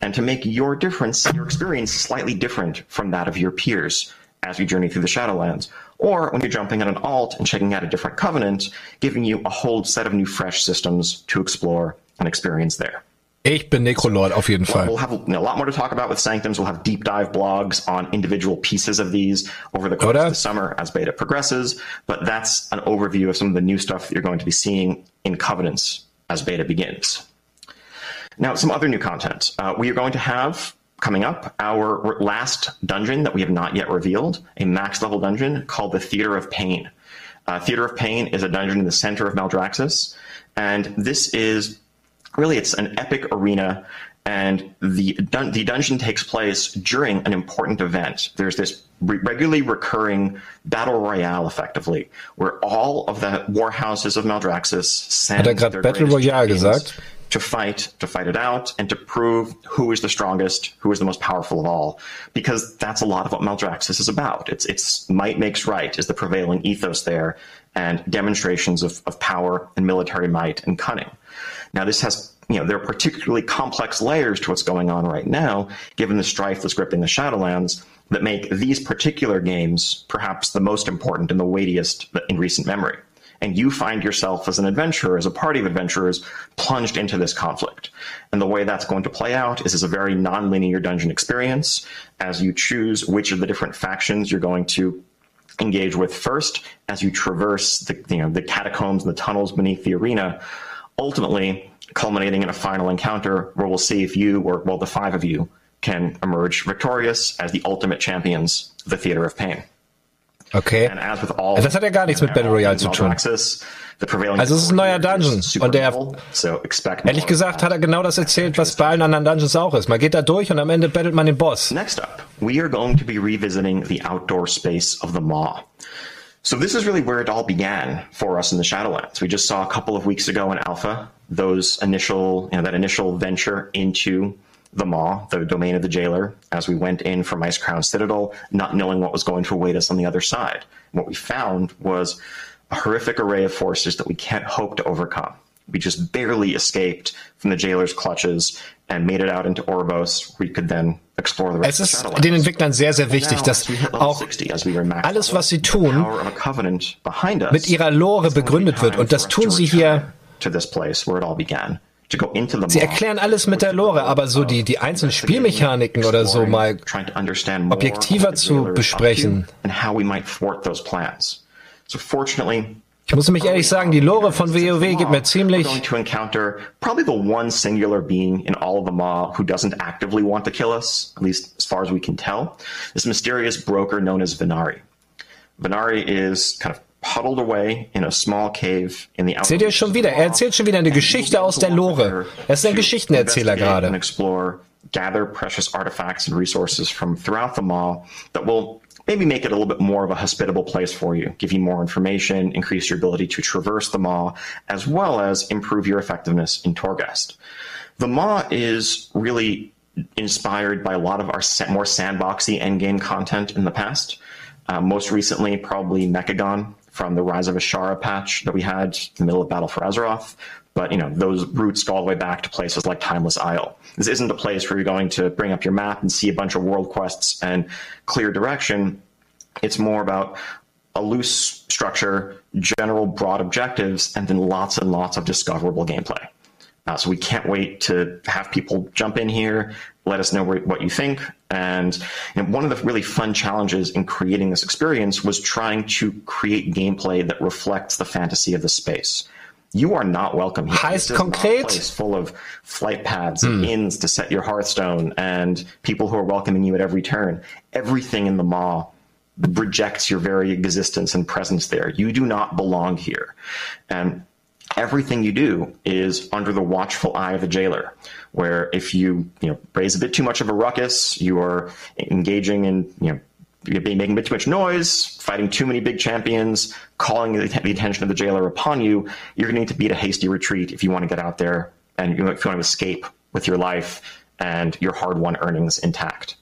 and to make your difference, your experience slightly different from that of your peers as you journey through the Shadowlands, or when you're jumping on an alt and checking out a different covenant, giving you a whole set of new fresh systems to explore and experience there. Ich bin Necrolord auf jeden Fall. We'll have you know, a lot more to talk about with Sanctums. We'll have deep dive blogs on individual pieces of these over the course Oder? of the summer as beta progresses. But that's an overview of some of the new stuff that you're going to be seeing in Covenants as beta begins. Now, some other new content. Uh, we are going to have coming up our last dungeon that we have not yet revealed, a max level dungeon called the Theater of Pain. Uh, Theater of Pain is a dungeon in the center of Maldraxxus, and this is really it's an epic arena and the dun- the dungeon takes place during an important event there's this re- regularly recurring battle royale effectively where all of the war houses of Maldraxxus send Hat er their Battle Royale gesagt? to fight, to fight it out, and to prove who is the strongest, who is the most powerful of all. Because that's a lot of what Maldraxxus is about. It's it's might makes right is the prevailing ethos there, and demonstrations of, of power and military might and cunning. Now this has you know, there are particularly complex layers to what's going on right now, given the strife that's gripping the Shadowlands, that make these particular games perhaps the most important and the weightiest in recent memory and you find yourself as an adventurer, as a party of adventurers, plunged into this conflict. And the way that's going to play out is as a very non-linear dungeon experience as you choose which of the different factions you're going to engage with first as you traverse the, you know, the catacombs and the tunnels beneath the arena, ultimately culminating in a final encounter where we'll see if you or, well, the five of you can emerge victorious as the ultimate champions of the Theater of Pain. Okay. Das hat ja gar nichts mit Battle Royale zu tun. Also es ist ein neuer Dungeon. Und der, ehrlich gesagt, hat er genau das erzählt, was bei allen anderen Dungeons auch ist. Man geht da durch und am Ende battelt man den Boss. Next up, we are going to be revisiting the outdoor space of the Maw. So this is really where it all began for us in the Shadowlands. We just saw a couple of weeks ago in Alpha those initial, you know, that initial venture into the Maw, the domain of the jailer, as we went in from Icecrown Citadel, not knowing what was going to await us on the other side. what we found was a horrific array of forces that we can't hope to overcome. We just barely escaped from the jailer's clutches and made it out into Oribos. We could then explore the rest es ist den Entwicklern sehr, sehr wichtig, dass auch alles, was sie tun, mit ihrer Lore begründet wird. Und das tun sie hier to this place where it all began. To go into the. Sie erklären alles mit der Lore, aber so die, die einzelnen Spielmechaniken oder so mal objektiver zu besprechen. Ich muss mich ehrlich sagen, die Lore von WoW gibt mir ziemlich. Probably the one singular being in all of the Maw who doesn't actively want to kill us, at least as far as we can tell. This mysterious broker known as Venari. Venari is kind of huddled away in a small cave in the Seht ihr schon wieder? Er erzählt schon wieder eine Geschichte aus der Lore. Er ist ein Geschichtenerzähler gerade. explore, gather precious artifacts and resources from throughout the Maw that will maybe make it a little bit more of a hospitable place for you, give you more information, increase your ability to traverse the Maw, as well as improve your effectiveness in Torghast. The Maw is really inspired by a lot of our more sandboxy endgame content in the past. Uh, most recently, probably Mechagon from the Rise of Azshara patch that we had in the middle of Battle for Azeroth. But you know, those roots go all the way back to places like Timeless Isle. This isn't a place where you're going to bring up your map and see a bunch of world quests and clear direction. It's more about a loose structure, general broad objectives, and then lots and lots of discoverable gameplay. Uh, so we can't wait to have people jump in here, let us know what you think. And you know, one of the really fun challenges in creating this experience was trying to create gameplay that reflects the fantasy of the space. You are not welcome here. Heißt konkret? place full of flight paths and mm. inns to set your Hearthstone and people who are welcoming you at every turn. Everything in the Maw rejects your very existence and presence there. You do not belong here. And everything you do is under the watchful eye of the jailer. Where if you you know raise a bit too much of a ruckus, you are engaging in you know you're making a bit too much noise, fighting too many big champions, calling the, the attention of the jailer upon you, you're going to need to beat a hasty retreat if you want to get out there and if you want to escape with your life and your hard-won earnings intact.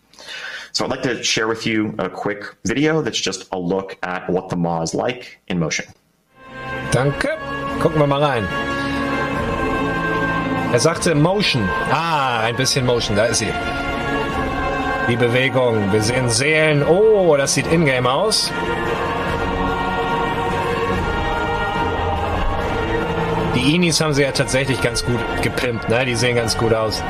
So I'd like to share with you a quick video that's just a look at what the Maw is like in motion. Danke. Gucken wir mal rein. Er sagte Motion. Ah, ein bisschen Motion, da ist sie. Die Bewegung. Wir sehen Seelen. Oh, das sieht ingame aus. Die Inis haben sie ja tatsächlich ganz gut gepimpt, ne? Die sehen ganz gut aus.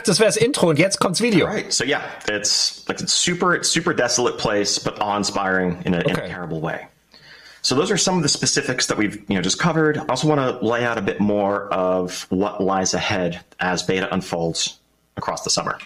Dachte, das wäre das Intro und jetzt kommt's Video. Right. So yeah, it's like it's super, it's super desolate place, but awe-inspiring in a, okay. in a terrible way. So those are some of the specifics that we've you know just covered. I also want to lay out a bit more of what lies ahead as beta unfolds across the summer.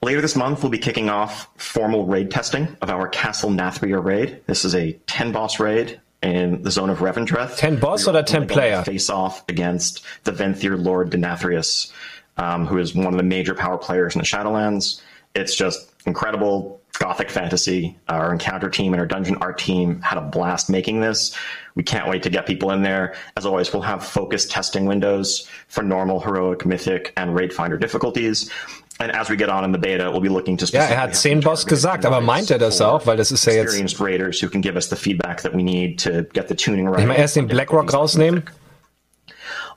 Later this month, we'll be kicking off formal raid testing of our Castle Nathria raid. This is a 10 boss raid in the zone of Revendreth. 10 boss or 10 only player? Face off against the Venthyr Lord Denathrius, um, who is one of the major power players in the Shadowlands. It's just incredible gothic fantasy. Our encounter team and our dungeon art team had a blast making this. We can't wait to get people in there. As always, we'll have focused testing windows for normal, heroic, mythic, and raid finder difficulties. And as we get on in the beta, we'll be looking to Ja, er hat specifically 10 Boss gesagt, aber meint er das auch? Weil das ist ja jetzt. experienced raiders who can give us the feedback that we need to get the tuning right. Ich mal erst den Blackrock rausnehmen.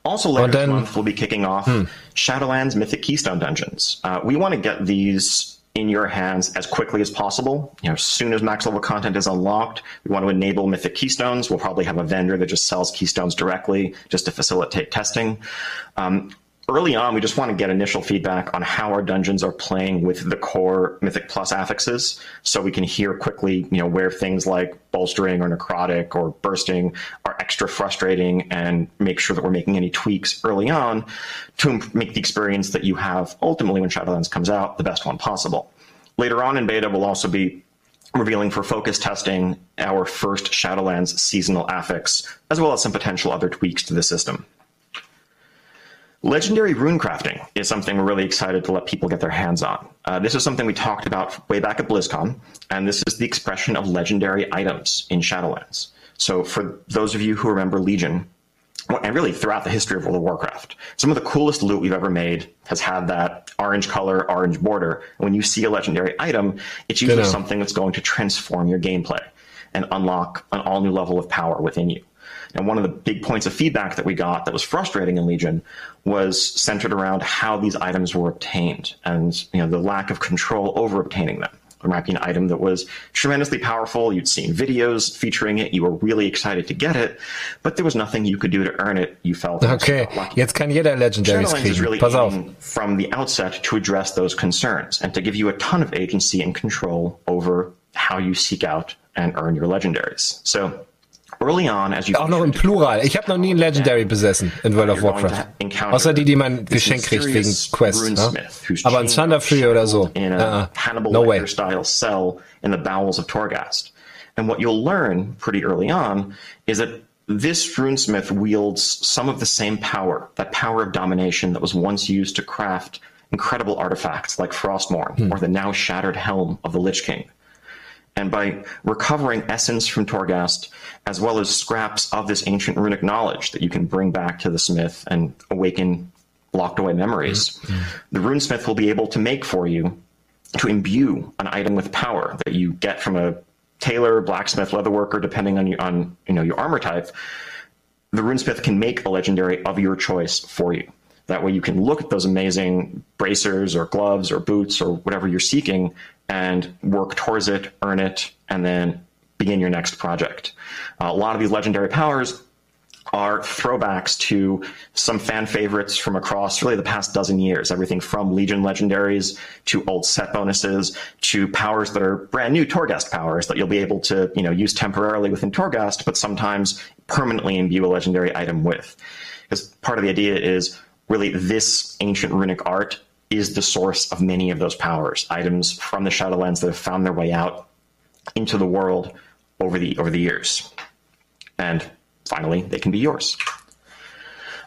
Also, later Und dann- this month, we'll be kicking off Shadowlands Mythic Keystone Dungeons. Uh, we want to get these in your hands as quickly as possible. You know, as soon as max level content is unlocked, we want to enable Mythic Keystones. We'll probably have a vendor that just sells Keystones directly just to facilitate testing. Um, early on, we just want to get initial feedback on how our dungeons are playing with the core Mythic Plus affixes, so we can hear quickly, you know, where things like bolstering or necrotic or bursting are extra frustrating, and make sure that we're making any tweaks early on to make the experience that you have ultimately when Shadowlands comes out the best one possible. Later on in beta, we'll also be revealing for focus testing our first Shadowlands seasonal affix, as well as some potential other tweaks to the system. Legendary rune crafting is something we're really excited to let people get their hands on. Uh, this is something we talked about way back at BlizzCon, and this is the expression of legendary items in Shadowlands. So, for those of you who remember Legion, and really throughout the history of World of Warcraft, some of the coolest loot we've ever made has had that orange color, orange border. And when you see a legendary item, it's usually something that's going to transform your gameplay and unlock an all new level of power within you. And one of the big points of feedback that we got that was frustrating in Legion was centered around how these items were obtained and you know the lack of control over obtaining them. There might be an item that was tremendously powerful. You'd seen videos featuring it. You were really excited to get it, but there was nothing you could do to earn it. You felt Okay, jetzt kann jeder Legendaries Shadowlands is kriegen. really Pass auf. from the outset to address those concerns and to give you a ton of agency and control over how you seek out and earn your legendaries. So early on, as you Auch noch im Plural. Ich habe noch nie ein Legendary besessen in World of Warcraft. Außer die, die man this geschenkt kriegt wegen Quests. Ne? Aber ein chained Thunder up, Fury oder so. Hannibal No way. Lecter style cell in the bowels of Torghast. And what you'll learn pretty early on is that this runesmith wields some of the same power, that power of domination that was once used to craft incredible artifacts like Frostmourne Hmm. or the now shattered helm of the Lich King. And by recovering essence from Torghast, as well as scraps of this ancient runic knowledge that you can bring back to the smith and awaken locked away memories, the runesmith will be able to make for you to imbue an item with power that you get from a tailor, blacksmith, leatherworker, depending on your, on you know your armor type. The runesmith can make a legendary of your choice for you. That way, you can look at those amazing bracers or gloves or boots or whatever you're seeking and work towards it, earn it, and then begin your next project. Uh, a lot of these legendary powers are throwbacks to some fan favorites from across really the past dozen years. Everything from Legion legendaries to old set bonuses to powers that are brand new Torghast powers that you'll be able to, you know, use temporarily within Torghast, but sometimes permanently imbue a legendary item with. Because part of the idea is really this ancient runic art is the source of many of those powers, items from the Shadowlands that have found their way out into the world over the over the years. And finally, they can be yours.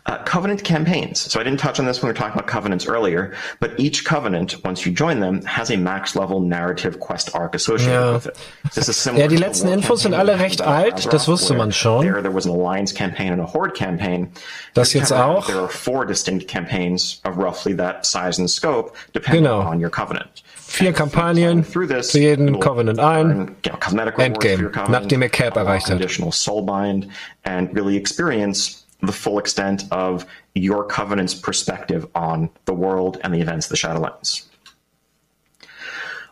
Uh, covenant campaigns. So I didn't touch on this when we were talking about covenants earlier, but each covenant, once you join them, has a max level narrative quest arc associated Ja. with it. This is similar Ja, die the letzten Infos sind alle recht alt, das wusste man schon. There, there was an alliance campaign and a horde campaign. Das This jetzt auch? There are four distinct campaigns of roughly that size and scope, depending Genau. on your covenant. Vier And Kampagnen this, für jeden Covenant ein. you know, Endgame, covenant, nachdem ihr Cap unlock erreicht soulbind, and really experience the full extent of your covenant's perspective on the world and the events of the Shadowlands.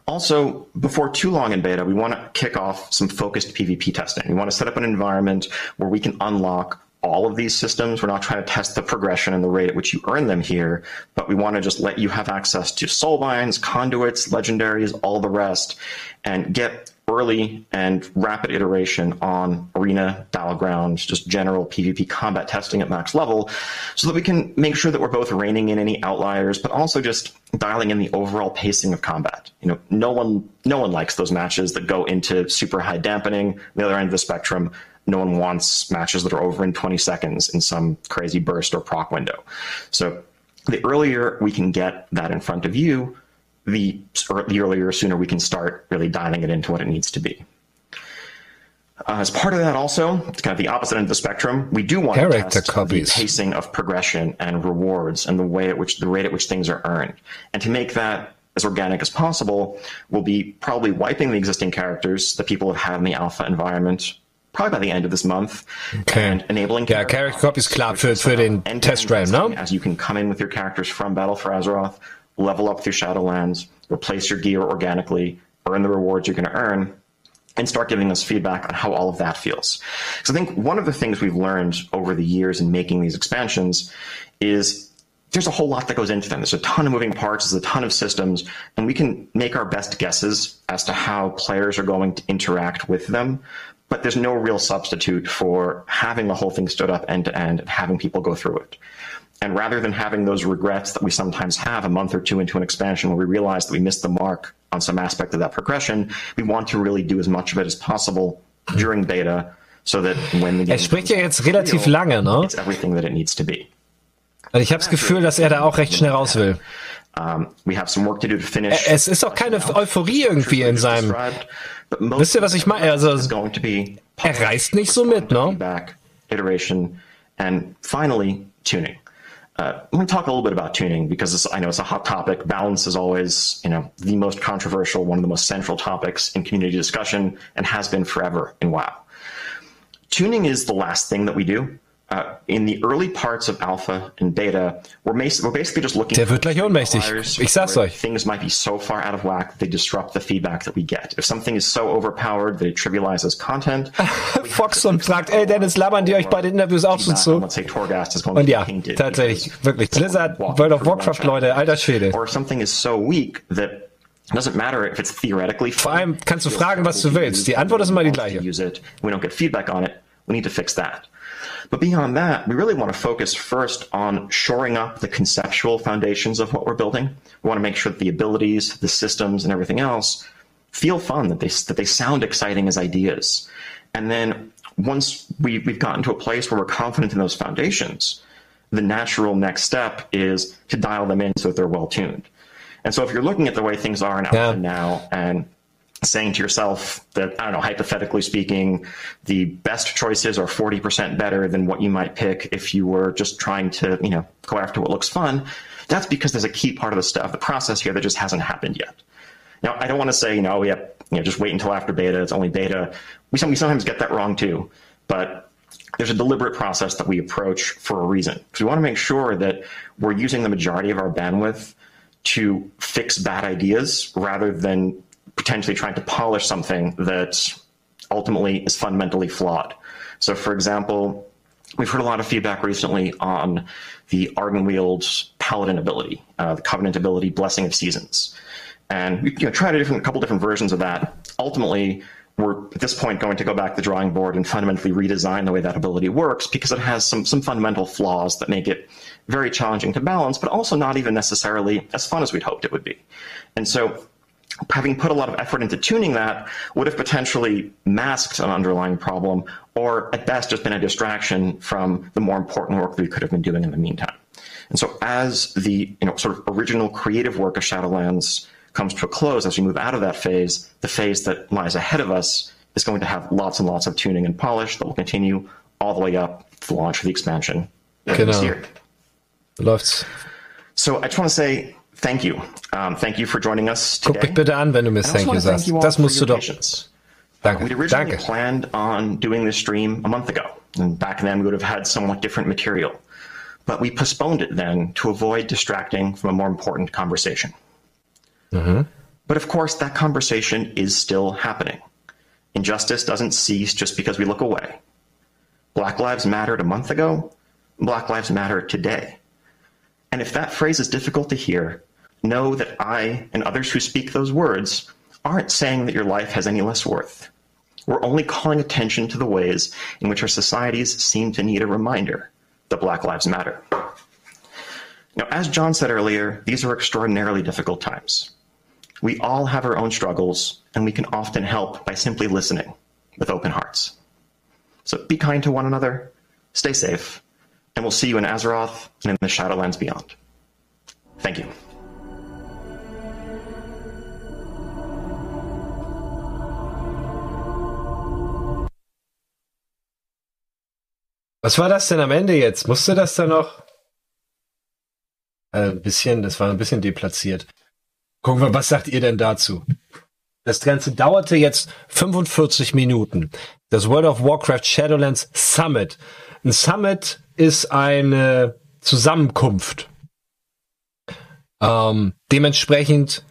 Also, before too long in beta, we want to kick off some focused PvP testing. We want to set up an environment where we can unlock all of these systems. We're not trying to test the progression and the rate at which you earn them here, but we want to just let you have access to soulbinds, conduits, legendaries, all the rest, and get early and rapid iteration on arena, battlegrounds, just general PvP combat testing at max level, so that we can make sure that we're both reining in any outliers, but also just dialing in the overall pacing of combat. You know, no one no one likes those matches that go into super high dampening. The other end of the spectrum, No one wants matches that are over in 20 seconds in some crazy burst or proc window. So the earlier we can get that in front of you, the, the earlier, sooner we can start really dialing it into what it needs to be. Uh, as part of that, also, it's kind of the opposite end of the spectrum. We do want Character to test copies. the pacing of progression and rewards and the way at which the rate at which things are earned. And to make that as organic as possible, we'll be probably wiping the existing characters that people have had in the alpha environment. Probably by the end of this month, Okay. and enabling Ja, Character Copies klar für, für den end-to-end Testream. As you can come in with your characters from Battle for Azeroth, level up through Shadowlands, replace your gear organically, earn the rewards you're going to earn, and start giving us feedback on how all of that feels. So I think one of the things we've learned over the years in making these expansions is there's a whole lot that goes into them. There's a ton of moving parts, there's a ton of systems, and we can make our best guesses as to how players are going to interact with them. But there's no real substitute for having the whole thing stood up end to end and having people go through it. And rather than having those regrets that we sometimes have a month or two into an expansion where we realize that we missed the mark on some aspect of that progression, we want to really do as much of it as possible during beta so that when the game Er spricht ja jetzt relativ lange, ne? it's everything that it needs to be. Also ich habe das Gefühl, dass er da auch recht schnell raus will. Um, we have some work to do to finish. Es ist auch keine Euphorie irgendwie in seinem. Wisst ihr, was ich meine? Also, going to be er reißt nicht so mit, ne? feedback, iteration, and finally tuning. Uh, let me talk a little bit about tuning because this, I know it's a hot topic. Balance is always, you know, the most controversial, one of the most central topics in community discussion, and has been forever in WoW. Tuning is the last thing that we do. Uh, in the early parts of alpha and beta, we're, mas- we're basically just looking Der wird gleich ohnmächtig. Ich sag's euch. Things might be so far out of whack that they disrupt the feedback that we get. If something is so overpowered that it trivializes content, Foxon fragt, ey Dennis, labern die euch bei den Interviews auch schon zu? Let's say Torghast is going Und ja, tatsächlich, wirklich. Blizzard, World of Warcraft, Leute, alter Schwede. Or if something is so weak that it doesn't matter if it's theoretically Vor allem kannst du fragen, was du willst. Die Antwort ist immer die gleiche. We don't get feedback on it. We need to fix that. But beyond that, we really want to focus first on shoring up the conceptual foundations of what we're building. We want to make sure that the abilities, the systems, and everything else feel fun, that they that they sound exciting as ideas. And then once we, we've gotten to a place where we're confident in those foundations, the natural next step is to dial them in so that they're well tuned. And so if you're looking at the way things are in Alpha Yeah. now and saying to yourself that, I don't know, hypothetically speaking, the best choices are 40% better than what you might pick if you were just trying to, you know, go after what looks fun, that's because there's a key part of the stuff, the process here that just hasn't happened yet. Now, I don't want to say, you know, oh, yeah, you know, just wait until after beta. It's only beta. We, some, we sometimes get that wrong too, but there's a deliberate process that we approach for a reason. We want to make sure that we're using the majority of our bandwidth to fix bad ideas rather than potentially trying to polish something that ultimately is fundamentally flawed. So, for example, we've heard a lot of feedback recently on the Arden Ardenweald's Paladin ability, uh, the Covenant ability, Blessing of Seasons. And we you know, tried a, different, a couple different versions of that. Ultimately, we're at this point going to go back to the drawing board and fundamentally redesign the way that ability works because it has some, some fundamental flaws that make it very challenging to balance, but also not even necessarily as fun as we'd hoped it would be. And so having put a lot of effort into tuning that would have potentially masked an underlying problem or at best just been a distraction from the more important work that we could have been doing in the meantime. And so as the you know sort of original creative work of Shadowlands comes to a close as we move out of that phase, the phase that lies ahead of us is going to have lots and lots of tuning and polish that will continue all the way up to the launch of the expansion this Genau. year. Läuft's. So I just want to say thank you. Um, thank you for joining us Guck today. mich bitte an, wenn du also Thank You thank sagst. Das musst du doch. patience. Danke. We'd originally Danke. planned on doing this stream a month ago, and back then we would have had somewhat different material. But we postponed it then to avoid distracting from a more important conversation. But of course, that conversation is still happening. Injustice doesn't cease just because we look away. Black Lives Mattered a month ago, Black Lives Matter today. And if that phrase is difficult to hear, know that I and others who speak those words aren't saying that your life has any less worth. We're only calling attention to the ways in which our societies seem to need a reminder that Black Lives Matter. Now, as John said earlier, these are extraordinarily difficult times. We all have our own struggles, and we can often help by simply listening with open hearts. So be kind to one another, stay safe, and we'll see you in Azeroth and in the Shadowlands beyond. Thank you. Was war das denn am Ende jetzt? Musste das da noch? Äh, ein bisschen, das war ein bisschen deplatziert. Gucken wir, was sagt ihr denn dazu? Das Ganze dauerte jetzt 45 Minuten. Das World of Warcraft Shadowlands Summit. Ein Summit ist eine Zusammenkunft. Ähm, dementsprechend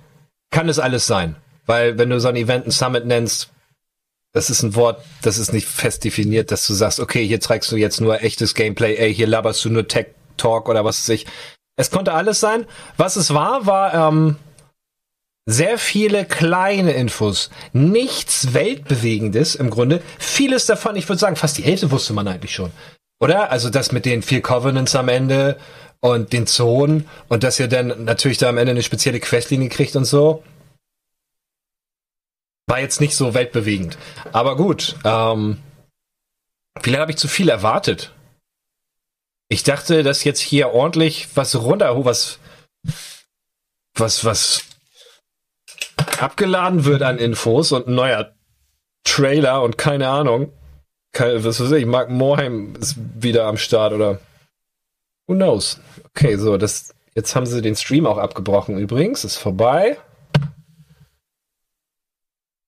kann es alles sein. Weil wenn du so ein Event ein Summit nennst, das ist ein Wort, das ist nicht fest definiert, dass du sagst, okay, hier zeigst du jetzt nur echtes Gameplay, ey, hier laberst du nur Tech Talk oder was weiß ich. Es konnte alles sein. Was es war, war ähm, sehr viele kleine Infos. Nichts Weltbewegendes im Grunde. Vieles davon, ich würde sagen, fast die Hälfte wusste man eigentlich schon. Oder? Also das mit den vier Covenants am Ende und den Zonen und dass ihr dann natürlich da am Ende eine spezielle Questlinie kriegt und so. War jetzt nicht so weltbewegend. Aber gut, ähm, vielleicht habe ich zu viel erwartet. Ich dachte, dass jetzt hier ordentlich was runter, was, was, was abgeladen wird an Infos und ein neuer Trailer und keine Ahnung. Keine, was weiß ich, Mark Morheim ist wieder am Start oder who knows. Okay, so, das, jetzt haben sie den Stream auch abgebrochen übrigens, ist vorbei.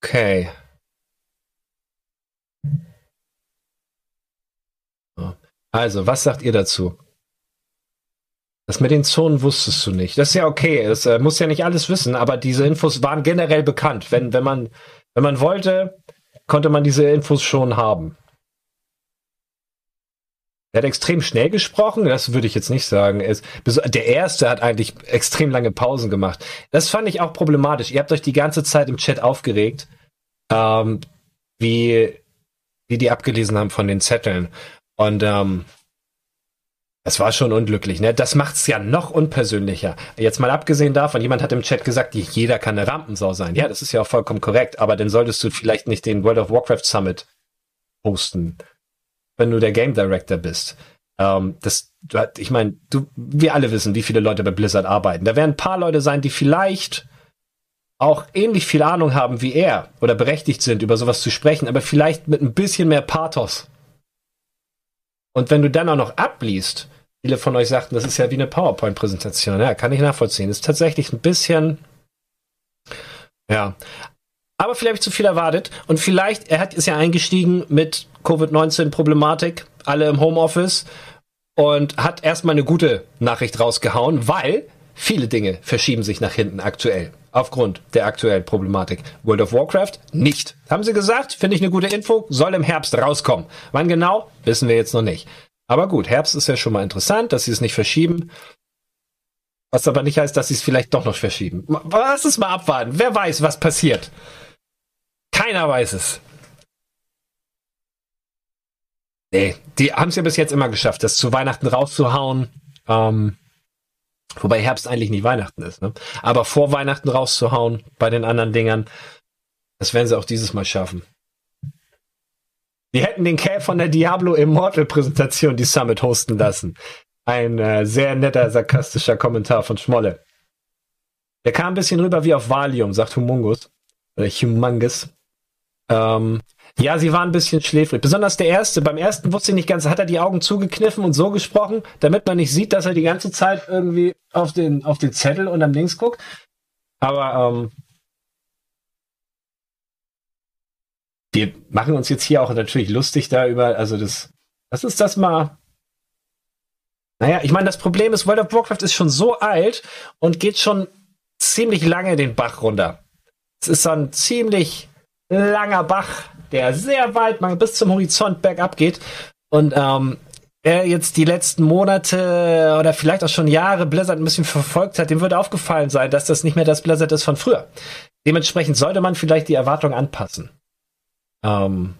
Okay. Also, was sagt ihr dazu? Das mit den Zonen wusstest du nicht. Das ist ja okay. Es äh, muss ja nicht alles wissen, aber diese Infos waren generell bekannt. Wenn, wenn man, wenn man wollte, konnte man diese Infos schon haben. Er hat extrem schnell gesprochen, das würde ich jetzt nicht sagen. Der erste hat eigentlich extrem lange Pausen gemacht. Das fand ich auch problematisch. Ihr habt euch die ganze Zeit im Chat aufgeregt, ähm, wie, wie die abgelesen haben von den Zetteln. Und ähm, es war schon unglücklich, ne? Das macht's ja noch unpersönlicher. Jetzt mal abgesehen davon, jemand hat im Chat gesagt, jeder kann eine Rampensau sein. Ja, das ist ja auch vollkommen korrekt, aber dann solltest du vielleicht nicht den World of Warcraft Summit hosten, wenn du der Game Director bist. Ähm, das, ich meine, du, wir alle wissen, wie viele Leute bei Blizzard arbeiten. Da werden ein paar Leute sein, die vielleicht auch ähnlich viel Ahnung haben wie er oder berechtigt sind, über sowas zu sprechen, aber vielleicht mit ein bisschen mehr Pathos. Und wenn du dann auch noch abliest, Viele von euch sagten, das ist ja wie eine PowerPoint-Präsentation. Ja, kann ich nachvollziehen. Ist tatsächlich ein bisschen, ja. Aber vielleicht habe ich zu viel erwartet. Und vielleicht, er hat, ist ja eingestiegen mit Covid-19-Problematik, alle im Homeoffice und hat erstmal eine gute Nachricht rausgehauen, weil viele Dinge verschieben sich nach hinten aktuell. Aufgrund der aktuellen Problematik. World of Warcraft nicht. Haben sie gesagt, finde ich eine gute Info, soll im Herbst rauskommen. Wann genau, wissen wir jetzt noch nicht. Aber gut, Herbst ist ja schon mal interessant, dass sie es nicht verschieben. Was aber nicht heißt, dass sie es vielleicht doch noch verschieben. Lass es mal abwarten. Wer weiß, was passiert. Keiner weiß es. Nee, die haben es ja bis jetzt immer geschafft, das zu Weihnachten rauszuhauen. Ähm, wobei Herbst eigentlich nicht Weihnachten ist, ne? Aber vor Weihnachten rauszuhauen bei den anderen Dingern, das werden sie auch dieses Mal schaffen. Die hätten den Kerl von der Diablo Immortal Präsentation die Summit hosten lassen. Ein äh, sehr netter, sarkastischer Kommentar von Schmolle. Der kam ein bisschen rüber wie auf Valium, sagt Humungus. Oder Humungus. Ähm, ja, sie waren ein bisschen schläfrig. Besonders der erste. Beim ersten wusste ich nicht ganz, hat er die Augen zugekniffen und so gesprochen, damit man nicht sieht, dass er die ganze Zeit irgendwie auf den, auf den Zettel und am Links guckt. Aber ähm, wir machen uns jetzt hier auch natürlich lustig da über, also das, lass uns das mal. Naja, ich meine, das Problem ist, World of Warcraft ist schon so alt und geht schon ziemlich lange den Bach runter. Es ist ein ziemlich langer Bach, der sehr weit bis zum Horizont bergab geht. Und ähm, wer jetzt die letzten Monate oder vielleicht auch schon Jahre Blizzard ein bisschen verfolgt hat, dem würde aufgefallen sein, dass das nicht mehr das Blizzard ist von früher. Dementsprechend sollte man vielleicht die Erwartung anpassen. Ähm,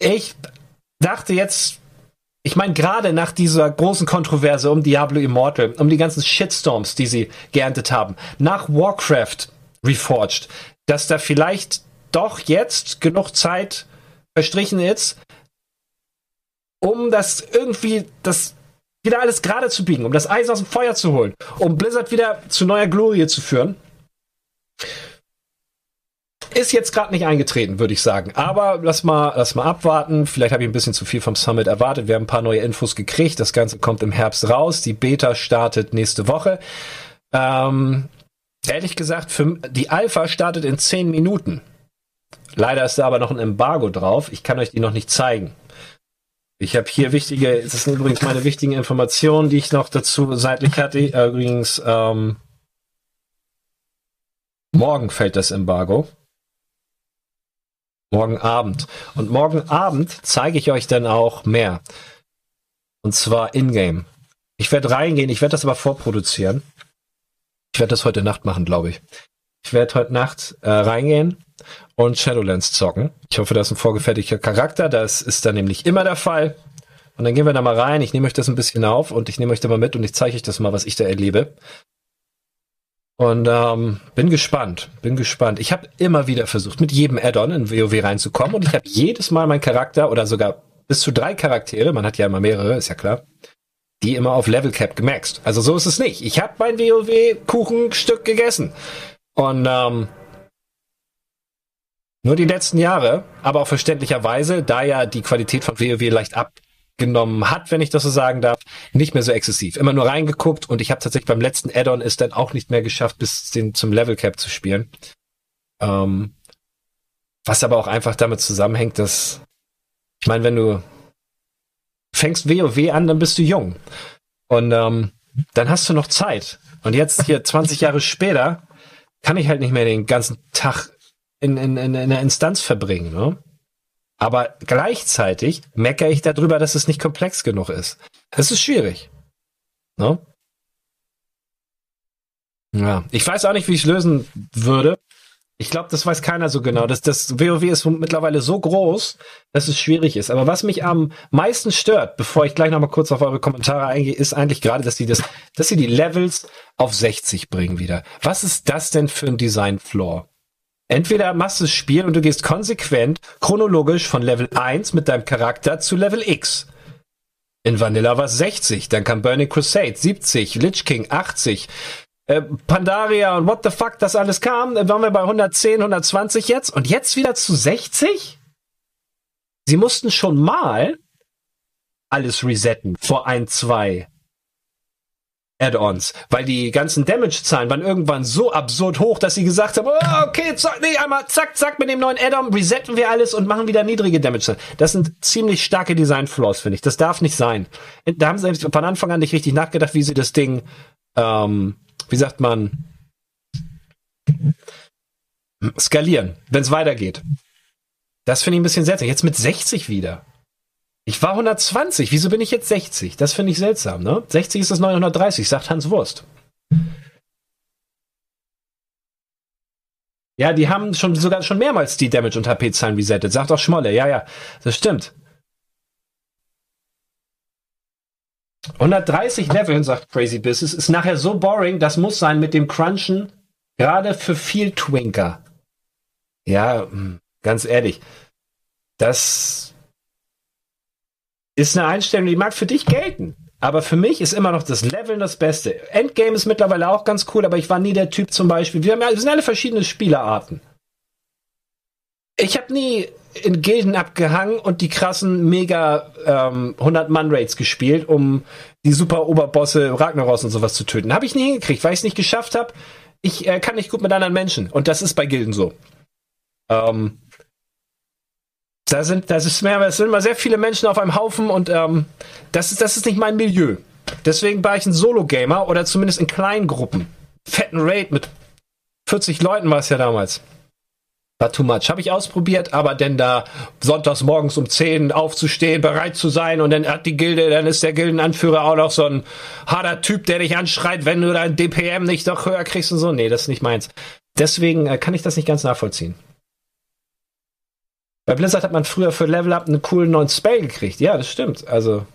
ich dachte jetzt, ich meine, gerade nach dieser großen Kontroverse um Diablo Immortal, um die ganzen Shitstorms, die sie geerntet haben, nach Warcraft Reforged, dass da vielleicht doch jetzt genug Zeit verstrichen ist, um das irgendwie, das wieder alles gerade zu biegen, um das Eis aus dem Feuer zu holen, um Blizzard wieder zu neuer Glorie zu führen. Ist jetzt gerade nicht eingetreten, würde ich sagen. Aber lass mal, lass mal abwarten. Vielleicht habe ich ein bisschen zu viel vom Summit erwartet. Wir haben ein paar neue Infos gekriegt. Das Ganze kommt im Herbst raus. Die Beta startet nächste Woche. Ähm, ehrlich gesagt, für, die Alpha startet in zehn Minuten. Leider ist da aber noch ein Embargo drauf. Ich kann euch die noch nicht zeigen. Ich habe hier wichtige, das sind übrigens meine wichtigen Informationen, die ich noch dazu seitlich hatte. Übrigens, ähm, morgen fällt das Embargo. Morgen Abend. Und morgen Abend zeige ich euch dann auch mehr. Und zwar in-game. Ich werde reingehen, ich werde das aber vorproduzieren. Ich werde das heute Nacht machen, glaube ich. Ich werde heute Nacht äh, reingehen und Shadowlands zocken. Ich hoffe, das ist ein vorgefertigter Charakter. Das ist dann nämlich immer der Fall. Und dann gehen wir da mal rein. Ich nehme euch das ein bisschen auf und ich nehme euch da mal mit und ich zeige euch das mal, was ich da erlebe. Und ähm, bin gespannt, bin gespannt. Ich habe immer wieder versucht, mit jedem Add-on in WoW reinzukommen und ich habe jedes Mal meinen Charakter oder sogar bis zu drei Charaktere, man hat ja immer mehrere, ist ja klar, die immer auf Level Cap gemaxt. Also so ist es nicht. Ich habe mein WoW-Kuchenstück gegessen. Und ähm, nur die letzten Jahre, aber auch verständlicherweise, da ja die Qualität von WoW leicht abgenommen hat, wenn ich das so sagen darf, nicht mehr so exzessiv. Immer nur reingeguckt und ich habe tatsächlich beim letzten Add-on es dann auch nicht mehr geschafft, bis den zum Level Cap zu spielen. Ähm, was aber auch einfach damit zusammenhängt, dass ich meine, wenn du fängst WoW an, dann bist du jung und ähm, dann hast du noch Zeit. Und jetzt hier 20 Jahre später kann ich halt nicht mehr den ganzen Tag in, in, in, in einer Instanz verbringen. Ne? Aber gleichzeitig meckere ich darüber, dass es nicht komplex genug ist. Es ist schwierig. Ne? Ja, ich weiß auch nicht, wie ich es lösen würde. Ich glaube, das weiß keiner so genau. Das, das WoW ist mittlerweile so groß, dass es schwierig ist. Aber was mich am meisten stört, bevor ich gleich noch mal kurz auf eure Kommentare eingehe, ist eigentlich gerade, dass sie das, dass sie die Levels auf 60 bringen wieder. Was ist das denn für ein Design-Flaw? Entweder machst du das Spiel und du gehst konsequent chronologisch von Level 1 mit deinem Charakter zu Level X. In Vanilla war es 60, dann kam Burning Crusade 70, Lich King 80, äh, Pandaria und what the fuck das alles kam. Dann waren wir bei 110, 120 jetzt und jetzt wieder zu 60? Sie mussten schon mal alles resetten vor ein, zwei Add-ons, weil die ganzen Damage-Zahlen waren irgendwann so absurd hoch, dass sie gesagt haben, oh, okay, zack, nee, einmal zack, zack, mit dem neuen Add-on resetten wir alles und machen wieder niedrige Damage-Zahlen. Das sind ziemlich starke Design-Flaws, finde ich. Das darf nicht sein. Da haben sie von Anfang an nicht richtig nachgedacht, wie sie das Ding, ähm, wie sagt man, skalieren, wenn es weitergeht. Das finde ich ein bisschen seltsam. Jetzt mit 60 wieder. Ich war 120, wieso bin ich jetzt 60? Das finde ich seltsam, ne? 60 ist das 930, sagt Hans Wurst. Ja, die haben schon sogar schon mehrmals die Damage und HP-Zahlen resettet, sagt auch Schmolle. Ja, ja, das stimmt. 130 Leveln, sagt Crazy Business, ist nachher so boring, das muss sein mit dem Crunchen, gerade für viel Twinker. Ja, hm, ganz ehrlich, das ist eine Einstellung, die mag für dich gelten. Aber für mich ist immer noch das Leveln das Beste. Endgame ist mittlerweile auch ganz cool, aber ich war nie der Typ zum Beispiel. Wir, haben, wir sind alle verschiedene Spielerarten. Ich habe nie in Gilden abgehangen und die krassen mega ähm, 100-Mann-Raids gespielt, um die super Oberbosse Ragnaros und sowas zu töten. Habe ich nie hingekriegt, weil ich es nicht geschafft habe. Ich äh, kann nicht gut mit anderen Menschen. Und das ist bei Gilden so. Ähm, da sind, das ist mehr, es sind immer sehr viele Menschen auf einem Haufen und ähm, das, ist, das ist nicht mein Milieu. Deswegen war ich ein Solo-Gamer oder zumindest in kleinen Gruppen. Fetten Raid mit 40 Leuten war es ja damals. War too much. Habe ich ausprobiert, aber denn da sonntags morgens um 10 aufzustehen, bereit zu sein und dann hat die Gilde, dann ist der Gildenanführer auch noch so ein harter Typ, der dich anschreit, wenn du dein DPM nicht doch höher kriegst und so. Nee, das ist nicht meins. Deswegen äh, kann ich das nicht ganz nachvollziehen. Bei Blizzard hat man früher für Level Up einen coolen neuen Spell gekriegt. Ja, das stimmt. Also.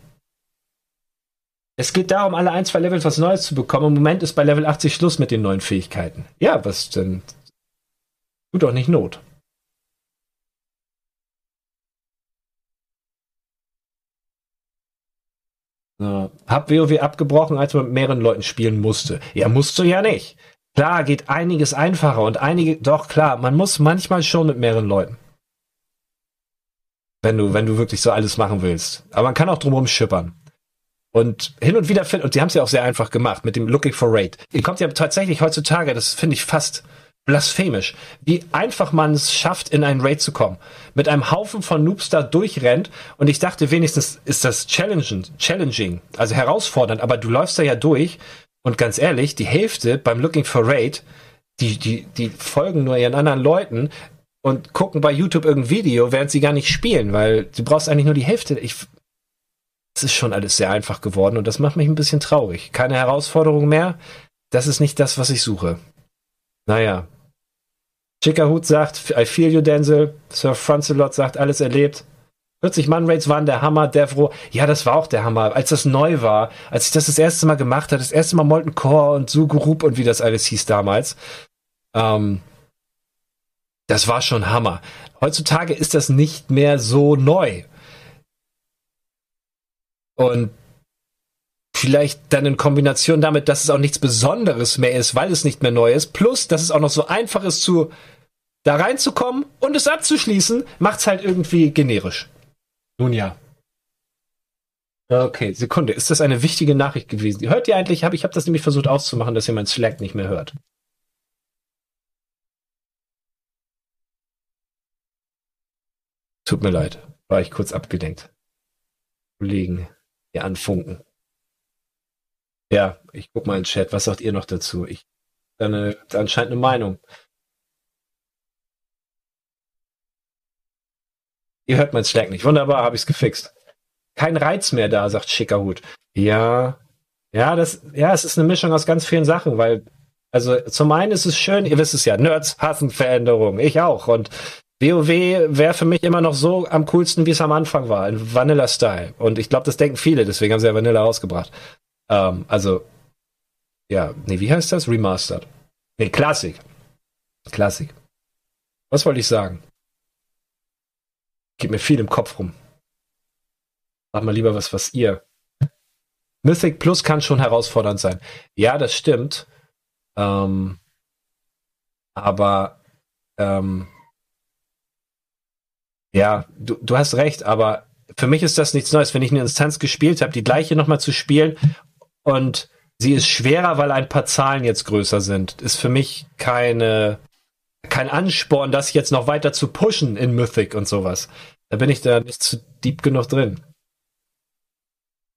Es geht darum, alle ein, zwei Levels was Neues zu bekommen. Im Moment ist bei Level 80 Schluss mit den neuen Fähigkeiten. Ja, was denn? Tut doch nicht Not. So. Hab WoW abgebrochen, als man mit mehreren Leuten spielen musste. Ja, musst du ja nicht. Klar, geht einiges einfacher und einige, doch klar, man muss manchmal schon mit mehreren Leuten. Wenn du, wenn du wirklich so alles machen willst. Aber man kann auch drumherum schippern. Und hin und wieder finden, und die haben es ja auch sehr einfach gemacht mit dem Looking for Raid. Ihr kommt ja tatsächlich heutzutage, das finde ich fast blasphemisch, wie einfach man es schafft, in einen Raid zu kommen. Mit einem Haufen von Noobs da durchrennt und ich dachte wenigstens ist das challenging, challenging, also herausfordernd, aber du läufst da ja durch und ganz ehrlich, die Hälfte beim Looking for Raid, die, die, die folgen nur ihren anderen Leuten und gucken bei YouTube irgendein Video, während sie gar nicht spielen, weil du brauchst eigentlich nur die Hälfte. Ich, es ist schon alles sehr einfach geworden und das macht mich ein bisschen traurig. Keine Herausforderung mehr. Das ist nicht das, was ich suche. Naja. Chickerhut sagt, I feel you, Denzel. Sir Francelot sagt, alles erlebt. 40 Mann Raids waren der Hammer, Devro. Ja, das war auch der Hammer. Als das neu war, als ich das das erste Mal gemacht habe, das erste Mal Molten Core und Sugurup und wie das alles hieß damals. Ähm, das war schon Hammer. Heutzutage ist das nicht mehr so neu. Und vielleicht dann in Kombination damit, dass es auch nichts Besonderes mehr ist, weil es nicht mehr neu ist, plus, dass es auch noch so einfach ist, zu da reinzukommen und es abzuschließen, macht es halt irgendwie generisch. Nun ja. Okay, Sekunde. Ist das eine wichtige Nachricht gewesen? Hört ihr eigentlich? Hab, ich habe das nämlich versucht auszumachen, dass ihr mein Slack nicht mehr hört. Tut mir leid. War ich kurz abgelenkt. Kollegen hier anfunken. Ja, ich guck mal in den Chat. Was sagt ihr noch dazu? Ich eine, anscheinend eine Meinung. Ihr hört mein Slack nicht. Wunderbar, habe ich es gefixt. Kein Reiz mehr da, sagt Schickerhut. Ja, ja, das, ja, es ist eine Mischung aus ganz vielen Sachen, weil, also zum einen ist es schön, ihr wisst es ja, Nerds hassen Veränderungen, ich auch. Und WoW wäre für mich immer noch so am coolsten, wie es am Anfang war, in Vanilla-Style. Und ich glaube, das denken viele, deswegen haben sie ja Vanilla rausgebracht. Ähm, also, ja, nee, wie heißt das? Remastered. Nee, Klassik. Klassik. Was wollte ich sagen? Geht mir viel im Kopf rum. Sag mal lieber was, was ihr. Mythic Plus kann schon herausfordernd sein. Ja, das stimmt. Ähm, aber ähm, ja, du, du hast recht, aber für mich ist das nichts Neues. Wenn ich eine Instanz gespielt habe, die gleiche nochmal zu spielen und sie ist schwerer, weil ein paar Zahlen jetzt größer sind, ist für mich keine kein Ansporn, das jetzt noch weiter zu pushen in Mythic und sowas. Da bin ich da nicht zu deep genug drin.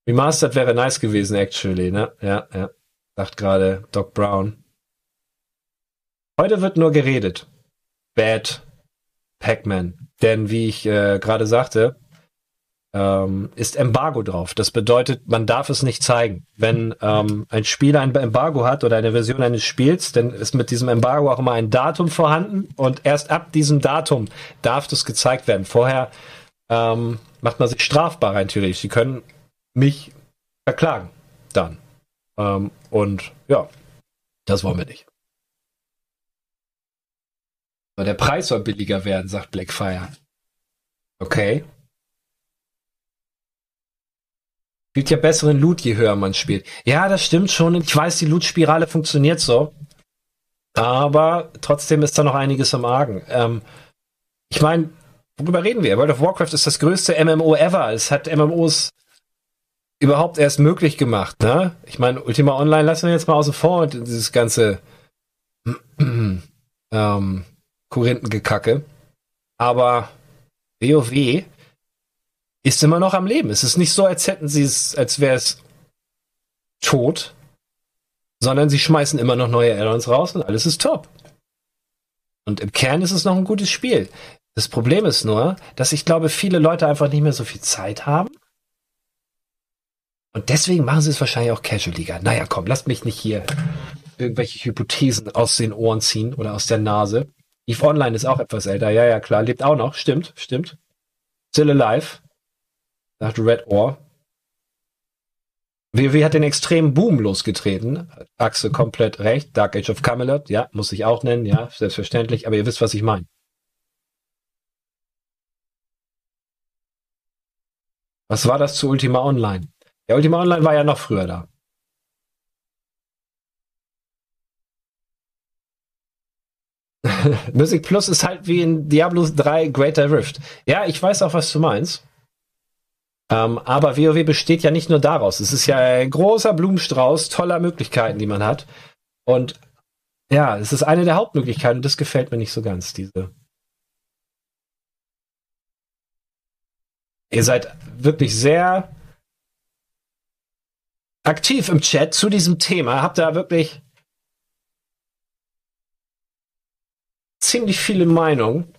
Remastered wäre nice gewesen, actually, ne? Ja, ja. Sagt gerade Doc Brown. Heute wird nur geredet. Bad Pac-Man. Denn wie ich äh, gerade sagte, ähm, ist Embargo drauf. Das bedeutet, man darf es nicht zeigen. Wenn ähm, ein Spieler ein Embargo hat oder eine Version eines Spiels, dann ist mit diesem Embargo auch immer ein Datum vorhanden und erst ab diesem Datum darf das gezeigt werden. Vorher ähm, macht man sich strafbar rein theoretisch. Sie können mich verklagen dann. Ähm, und ja, das wollen wir nicht. Der Preis soll billiger werden, sagt Blackfire. Okay. Gibt ja besseren Loot, je höher man spielt. Ja, das stimmt schon. Ich weiß, die Loot-Spirale funktioniert so. Aber trotzdem ist da noch einiges am Argen. Ähm, ich meine, worüber reden wir? World of Warcraft ist das größte MMO ever. Es hat MMOs überhaupt erst möglich gemacht. Ne? Ich meine, Ultima Online lassen wir jetzt mal außen vor und dieses ganze ähm, Korinthengekacke. Aber WoW ist immer noch am Leben. Es ist nicht so, als hätten sie es, als wäre es tot, sondern sie schmeißen immer noch neue Add-ons raus und alles ist top. Und im Kern ist es noch ein gutes Spiel. Das Problem ist nur, dass ich glaube, viele Leute einfach nicht mehr so viel Zeit haben. Und deswegen machen sie es wahrscheinlich auch casualiger. Naja, komm, lasst mich nicht hier irgendwelche Hypothesen aus den Ohren ziehen oder aus der Nase. Eve Online ist auch etwas älter. Ja, ja, klar. Lebt auch noch. Stimmt, stimmt. Still alive. Sagt Red Ohr. WoW hat den extremen Boom losgetreten. Achse komplett recht. Dark Age of Camelot, ja, muss ich auch nennen, ja, selbstverständlich. Aber ihr wisst, was ich meine. Was war das zu Ultima Online? Der Ultima Online war ja noch früher da. Music Plus ist halt wie in Diablo 3 Greater Rift. Ja, ich weiß auch, was du meinst. Ähm, aber WoW besteht ja nicht nur daraus. Es ist ja ein großer Blumenstrauß toller Möglichkeiten, die man hat. Und ja, es ist eine der Hauptmöglichkeiten und das gefällt mir nicht so ganz, diese. Ihr seid wirklich sehr aktiv im Chat zu diesem Thema. Habt da wirklich ziemlich viele Meinungen.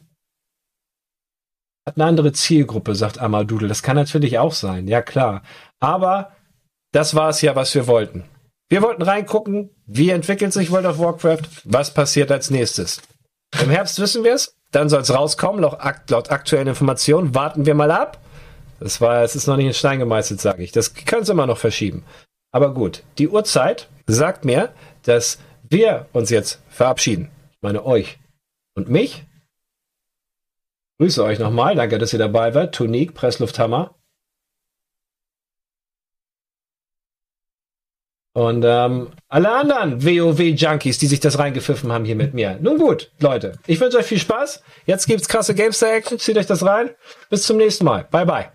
Hat eine andere Zielgruppe, sagt Amadudel. Das kann natürlich auch sein, ja klar. Aber das war es ja, was wir wollten. Wir wollten reingucken, wie entwickelt sich World of Warcraft, was passiert als nächstes. Im Herbst wissen wir es, dann soll es rauskommen, laut, laut aktuellen Informationen. Warten wir mal ab. Das war, es ist noch nicht in Stein gemeißelt, sage ich. Das können sie immer noch verschieben. Aber gut, die Uhrzeit sagt mir, dass wir uns jetzt verabschieden. Ich meine euch und mich. Grüße euch nochmal. Danke, dass ihr dabei wart. Tunik, Presslufthammer. Und ähm, alle anderen WoW-Junkies, die sich das reingepfiffen haben hier mit mir. Nun gut, Leute, ich wünsche euch viel Spaß. Jetzt gibt's krasse Gamester-Action. Zieht euch das rein. Bis zum nächsten Mal. Bye, bye.